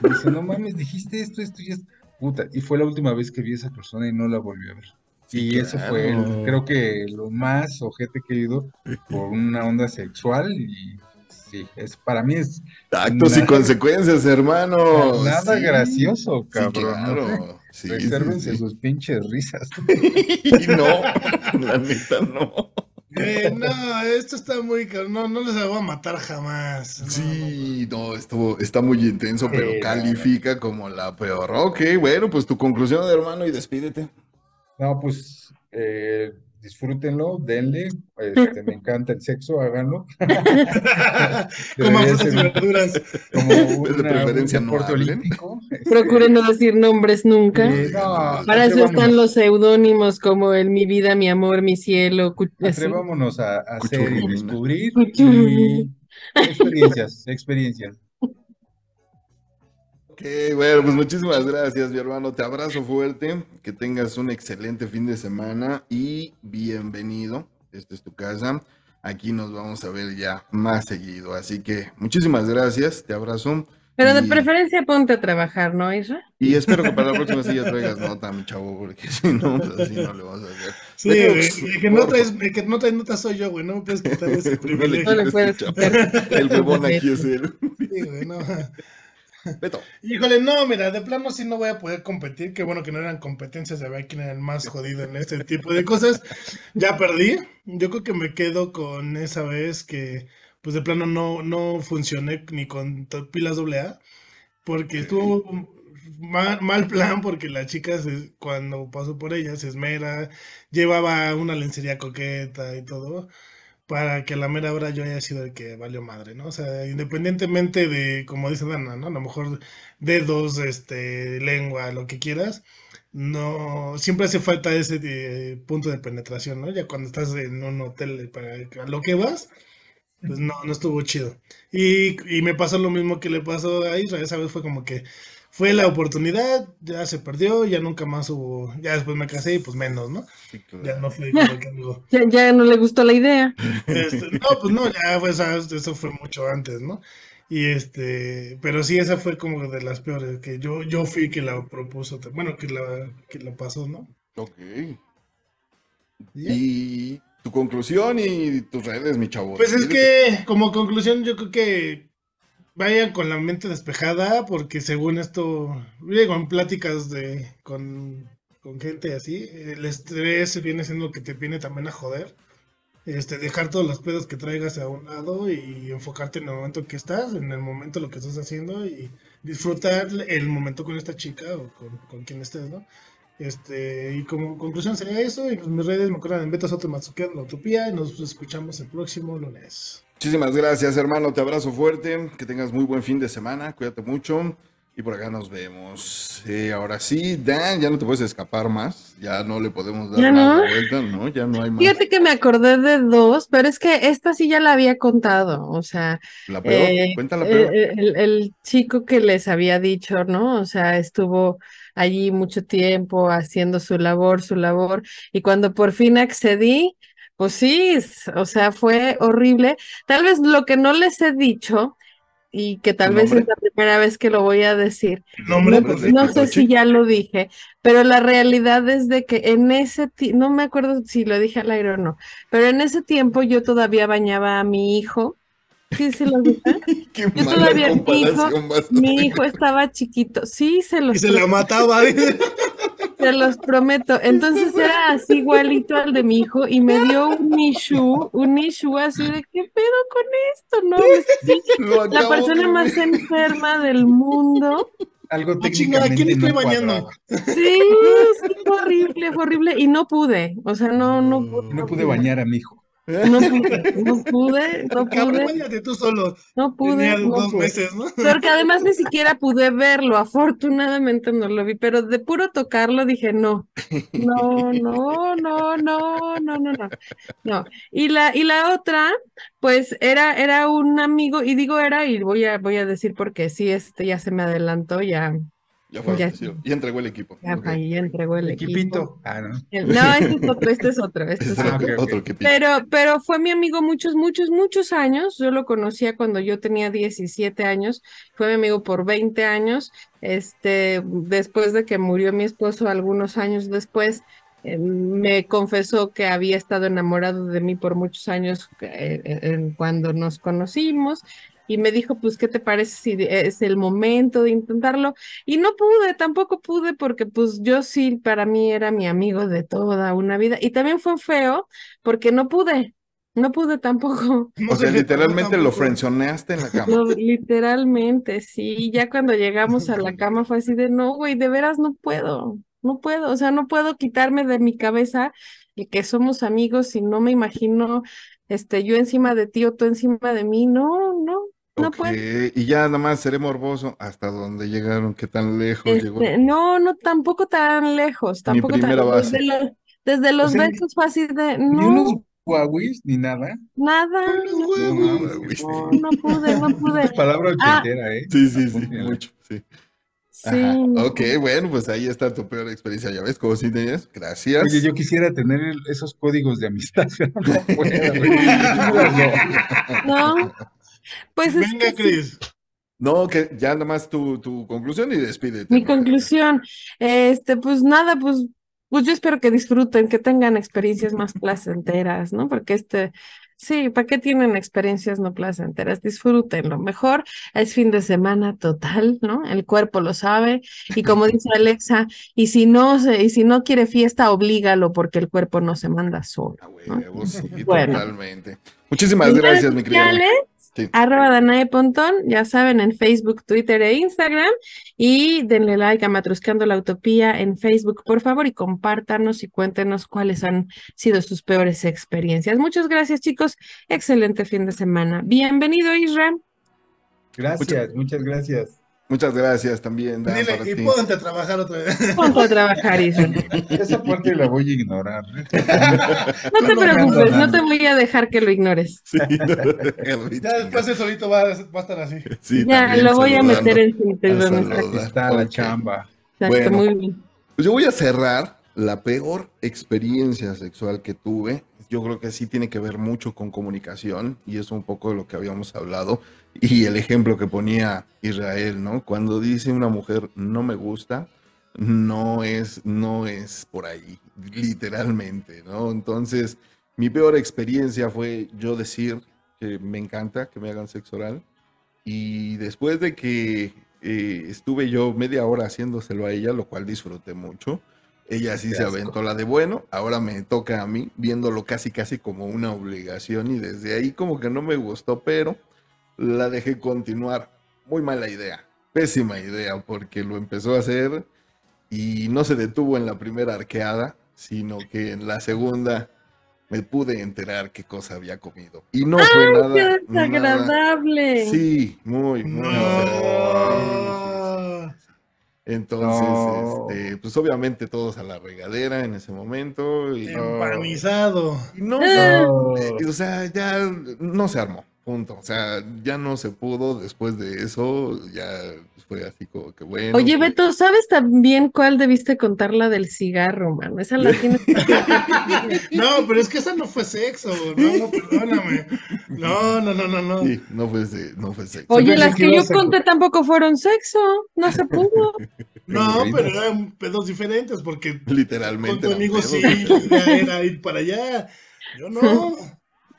dice, no mames, dijiste esto, esto y esto, puta, y fue la última vez que vi a esa persona y no la volví a ver. Y eso fue, el- creo que lo más ojete que he ido por una onda sexual y sí, es, para mí es Actos y consecuencias, hermano. nada Sí. gracioso, Sí, cabrón. ¿no? claro. Sí, sí, Resérvense sí. sus pinches risas. Y no, la neta no. Eh, no, esto está muy. No, no les voy a matar jamás. No, Sí, no, estuvo, está muy intenso, pero Sí, califica como la peor. Ok, bueno, pues tu conclusión, hermano, y despídete. No, pues eh, disfrútenlo, denle. Este, me encanta el sexo, háganlo. no. Coman Debería frutas y verduras. como De una- preferencia un no deporte hablen. olímpico. este, Procuren no decir nombres nunca. eh, no, Para eso están los seudónimos como el mi vida, mi amor, mi cielo. Atrevámonos a, a hacer y descubrir. Y experiencias, experiencias. Ok, bueno, pues muchísimas gracias, mi hermano. Te abrazo fuerte. Que tengas un excelente fin de semana y bienvenido. Esta es tu casa. Aquí nos vamos a ver ya más seguido. Así que muchísimas gracias. Te abrazo. Pero de y- preferencia ponte a trabajar, ¿no, Isra? Y espero que para la próxima sí ya traigas nota, mi chavo, porque si no, pues así no le vamos a hacer. Sí, pues, el que no traes, que no traes notas soy yo, güey. No me puedes quitar ese privilegio. No le puedes quitar. El huevón aquí es él. Sí, güey, no. Beto. Híjole, no, mira, de plano sí no voy a poder competir. Qué bueno que no eran competencias de ver quién era el más jodido en este tipo de cosas. Ya perdí. Yo creo que me quedo con esa vez que, pues de plano no, no funcioné ni con pilas AA. Porque estuvo mal, mal plan porque la chica se- cuando pasó por ella se esmera, llevaba una lencería coqueta y todo, para que a la mera hora yo haya sido el que valió madre, ¿no? O sea, independientemente de, como dice Dana, ¿no? A lo mejor dedos, este, lengua, lo que quieras, no, siempre hace falta ese eh, punto de penetración, ¿no? Ya cuando estás en un hotel para a lo que vas, pues no, no estuvo chido. Y, y me pasó lo mismo que le pasó a Israel, esa vez fue como que fue la oportunidad, ya se perdió, ya nunca más hubo, ya después me casé y pues menos, ¿no? Ya no fue como que algo. Ya, ya no le gustó la idea. Este, no, pues no, ya pues, eso fue mucho antes, ¿no? Y este, pero sí, esa fue como de las peores, que yo, yo fui que la propuso, bueno, que la, que la pasó, ¿no? Ok. Y tu conclusión y tus redes, mi chavo. Pues es que, como conclusión, yo creo que vayan con la mente despejada, porque según esto, digo, en pláticas de, con, con gente así, el estrés viene siendo lo que te viene también a joder. Este, dejar todos los pedos que traigas a un lado y enfocarte en el momento que estás, en el momento lo que estás haciendo y disfrutar el momento con esta chica o con, con quien estés, ¿no? Este, y como conclusión sería eso, y pues mis redes me acuerdan en Beto Soto Matsuke, la Utopía, y nos escuchamos el próximo lunes. Muchísimas gracias, hermano. Te abrazo fuerte. Que tengas muy buen fin de semana. Cuídate mucho. Y por acá nos vemos. Eh, ahora sí, Dan, ya no te puedes escapar más. Ya no le podemos dar ¿Ya más no? la vuelta, ¿no? Ya no hay más. Fíjate que me acordé de dos, pero es que esta sí ya la había contado. O sea, La peor, eh, cuenta la peor. eh, el, el chico que les había dicho, ¿no? O sea, estuvo allí mucho tiempo haciendo su labor, su labor, y cuando por fin accedí, pues sí, o sea, fue horrible. Tal vez lo que no les he dicho, y que tal ¿Tu vez es la primera vez que lo voy a decir, no, sé si ya lo dije, pero la realidad es de que en ese tiempo, no me acuerdo si lo dije al aire o no, pero en ese tiempo yo todavía bañaba a mi hijo Sí, sí lo viste. Qué Yo todavía, mi hijo, a mi hijo estaba chiquito. Sí, se Y los, se la mataba. se los prometo. Entonces era así igualito al de mi hijo y me dio un issue, un issue así de ¿qué pedo con esto? No, Lo la persona más enferma del mundo. Algo Ah, chingada, ¿quién técnicamente no estoy bañando? Sí, sí, fue horrible, fue horrible. Y no pude, o sea, no, no, pude, No pude bañar a mi hijo. No pude, no pude, no pude. Tú solo. No pude. Porque además ni siquiera pude verlo, afortunadamente no lo vi, pero de puro tocarlo dije no. No, no, no, no, no, no, no. no. Y la, y la otra, pues era, era un amigo, y digo era, y voy a, voy a decir porque sí, este ya se me adelantó, ya ya fue, Ya. ya entregó el equipo. ya, entregó el equipo. Equipito. Ah, no. El- No, este es otro, este es otro, este es Este es otro. otro, ok, ok. otro equipito. Pero, pero fue mi amigo muchos, muchos, muchos años. Yo lo conocía cuando yo tenía 17 años. Fue mi amigo por 20 años. Este, después de que murió mi esposo, algunos años después, eh, me confesó que había estado enamorado de mí por muchos años eh, eh, cuando nos conocimos. Y me dijo, pues, ¿qué te parece si es el momento de intentarlo? Y no pude, tampoco pude, porque pues yo sí, para mí era mi amigo de toda una vida. Y también fue feo, porque no pude, no pude tampoco. O sea, literalmente lo frenzoneaste en la cama. No, literalmente, sí. Ya cuando llegamos a la cama fue así de, no, güey, de veras no puedo, no puedo, o sea, no puedo quitarme de mi cabeza el que somos amigos y no me imagino, este, yo encima de ti o tú encima de mí, no, no, no Ok, puedo. Y ya nada más seré morboso. ¿Hasta dónde llegaron? ¿Qué tan lejos llegó? Este, no, no, tampoco tan lejos, tampoco tan primera lejos. base. Desde, lo- desde los sea, besos fue así de, Ni unos no, Huawei ni nada. nada, no, no, no pude, no pude. Es palabra Ah. ¿eh? Sí, sí, sí, mucho, sí. Sí, Ajá. Ok, bueno, pues ahí está tu peor experiencia. Ya ves, como si tenías. Gracias. Oye, yo quisiera tener esos códigos de amistad, pero no puedo, güey. no, pues es Venga, que sí. Cris. No, que ya nada más tu, tu conclusión y despídete. Mi conclusión, este, pues nada, pues, pues yo espero que disfruten, que tengan experiencias más placenteras, ¿no? Porque este, sí, ¿para qué tienen experiencias no placenteras? Disfrútenlo. Mejor es fin de semana total, ¿no? El cuerpo lo sabe. Y como dice Alexa, y si no se, y si no quiere fiesta, oblígalo, porque el cuerpo no se manda solo. Bueno. totalmente. Muchísimas gracias, mi querida. Sí. Arroba Danae Pontón, ya saben, en Facebook, Twitter e Instagram. Y denle like a Matruscando la Utopía en Facebook, por favor, y compártanos y cuéntenos cuáles han sido sus peores experiencias. Muchas gracias, chicos. Excelente fin de semana. Bienvenido, Isra. Gracias, muchas gracias. Muchas gracias también, Dan, Dile, para y ti. pónganse a trabajar otra vez. Ponte a trabajar, Isra. Esa parte la voy a ignorar. No te No, preocupes, no, te voy a dejar que lo ignores. Sí, Ya después él solito va, a- va a estar así. Sí, Ya, lo voy a meter en. Exacto, Está la chamba. Bueno. muy bien. Pues yo voy a cerrar la peor experiencia sexual que tuve. Yo creo que sí tiene que ver mucho con comunicación y es un poco de lo que habíamos hablado y el ejemplo que ponía Israel, ¿no? Cuando dice una mujer no me gusta, no es no es por ahí, literalmente, ¿no? Entonces, mi peor experiencia fue yo decir que me encanta que me hagan sexo oral y después de que eh, estuve yo media hora haciéndoselo a ella, lo cual disfruté mucho. Ella sí se aventó la de bueno, ahora me toca a mí, viéndolo casi casi como una obligación y desde ahí como que no me gustó, pero la dejé continuar. Muy mala idea, pésima idea, porque lo empezó a hacer y no se detuvo en la primera arqueada, sino que en la segunda me pude enterar qué cosa había comido. Y no fue nada, Qué nada- desagradable. Sí, muy, muy. No. Entonces, No. este, pues obviamente todos a la regadera en ese momento. Y, Empanizado. y no, No. o sea, ya no se armó, punto. O sea, ya no se pudo después de eso, ya fue así como que bueno. Oye, pues, Beto, ¿sabes también cuál debiste contar la del cigarro, mano? Esa la tienes que No, pero es que esa no fue sexo. No, no, perdóname. No, no, no, no, no. Sí, no fue, no fue sexo. Oye, las que yo conté tampoco fueron sexo, no se pudo. No, pero eran pedos diferentes porque con Literalmente. tu eran amigo pedos. sí ya era ir para allá. Yo no.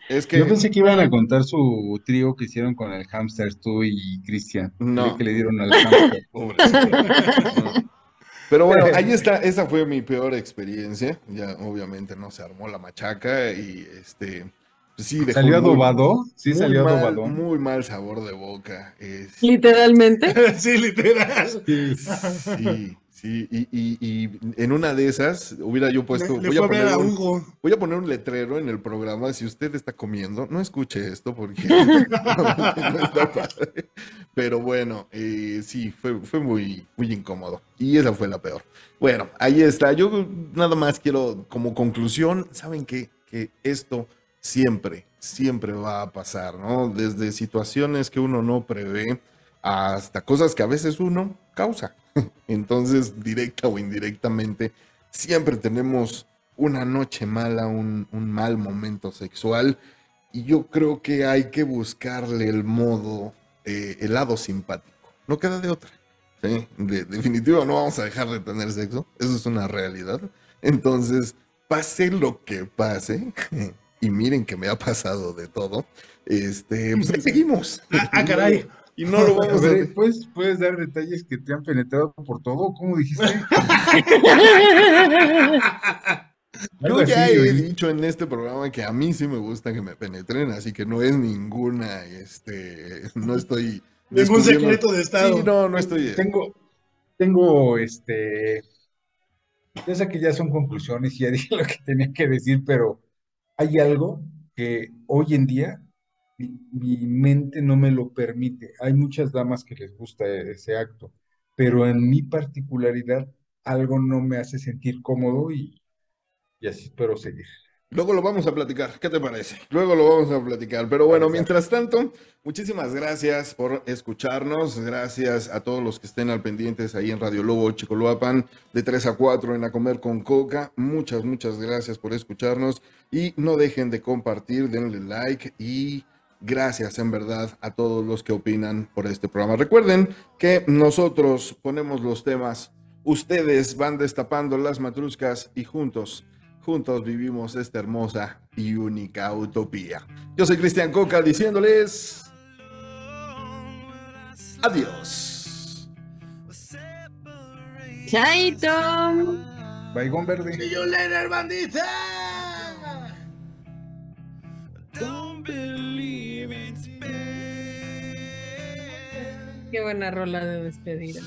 Es que Yo pensé que iban a contar su trío que hicieron con el hamster, tú y Cristian. No. Que le dieron al hamster. No. Pero bueno, ahí está, esa fue mi peor experiencia. Ya obviamente no se armó la machaca y este pues sí dejó ¿Salió muy- adobado? Sí, muy salió mal, adobado. Muy mal sabor de boca. es- Literalmente. Sí, literal. Sí. sí, sí, y, y- y en una de esas hubiera yo puesto, Le, le voy fue a a hablar poner a un, Hugo. Voy a poner un letrero en el programa. Si usted está comiendo, no escuche esto porque no está padre. Pero bueno, eh, sí, fue, fue muy, muy incómodo. Y esa fue la peor. Bueno, ahí está. Yo nada más quiero, como conclusión, ¿saben qué? Que esto siempre, siempre va a pasar, ¿no? Desde situaciones que uno no prevé hasta cosas que a veces uno causa. Entonces, directa o indirectamente, siempre tenemos una noche mala, un, un mal momento sexual. Y yo creo que hay que buscarle el modo, eh, el lado simpático. No queda de otra. ¿sí? De, definitivo, no vamos a dejar de tener sexo. Eso es una realidad. Entonces, pase lo que pase. Y miren que me ha pasado de todo. Este, pues ahí seguimos. Ah, ah, caray. Y no lo vamos a ver, ¿puedes, ¿puedes dar detalles que te han penetrado por todo? ¿Cómo dijiste? Yo ya así, he dicho en este programa que a mí sí me gusta que me penetren, así que no es ninguna, este, no estoy Ningún secreto de estado. Sí, no, no estoy. Tengo, tengo, este, sé que ya son conclusiones y ya dije lo que tenía que decir, pero hay algo que hoy en día mi, mi mente no me lo permite. Hay muchas damas que les gusta ese acto, pero en mi particularidad algo no me hace sentir cómodo y, y así espero seguir. Luego lo vamos a platicar, ¿qué te parece? Luego lo vamos a platicar. Pero bueno, mientras tanto, muchísimas gracias por escucharnos. Gracias a todos los que estén al pendientes ahí en Radio Lobo Chicoloapan de 3 a 4 en A Comer con Coca. Muchas, muchas gracias por escucharnos y no dejen de compartir, denle like y gracias en verdad a todos los que opinan por este programa. Recuerden que nosotros ponemos los temas, ustedes van destapando las matruscas y juntos juntos vivimos esta hermosa y única utopía. Yo soy Cristian Coca diciéndoles adiós. Chaito. Baigón verde. See you later, bandita. Qué buena rola de despedida.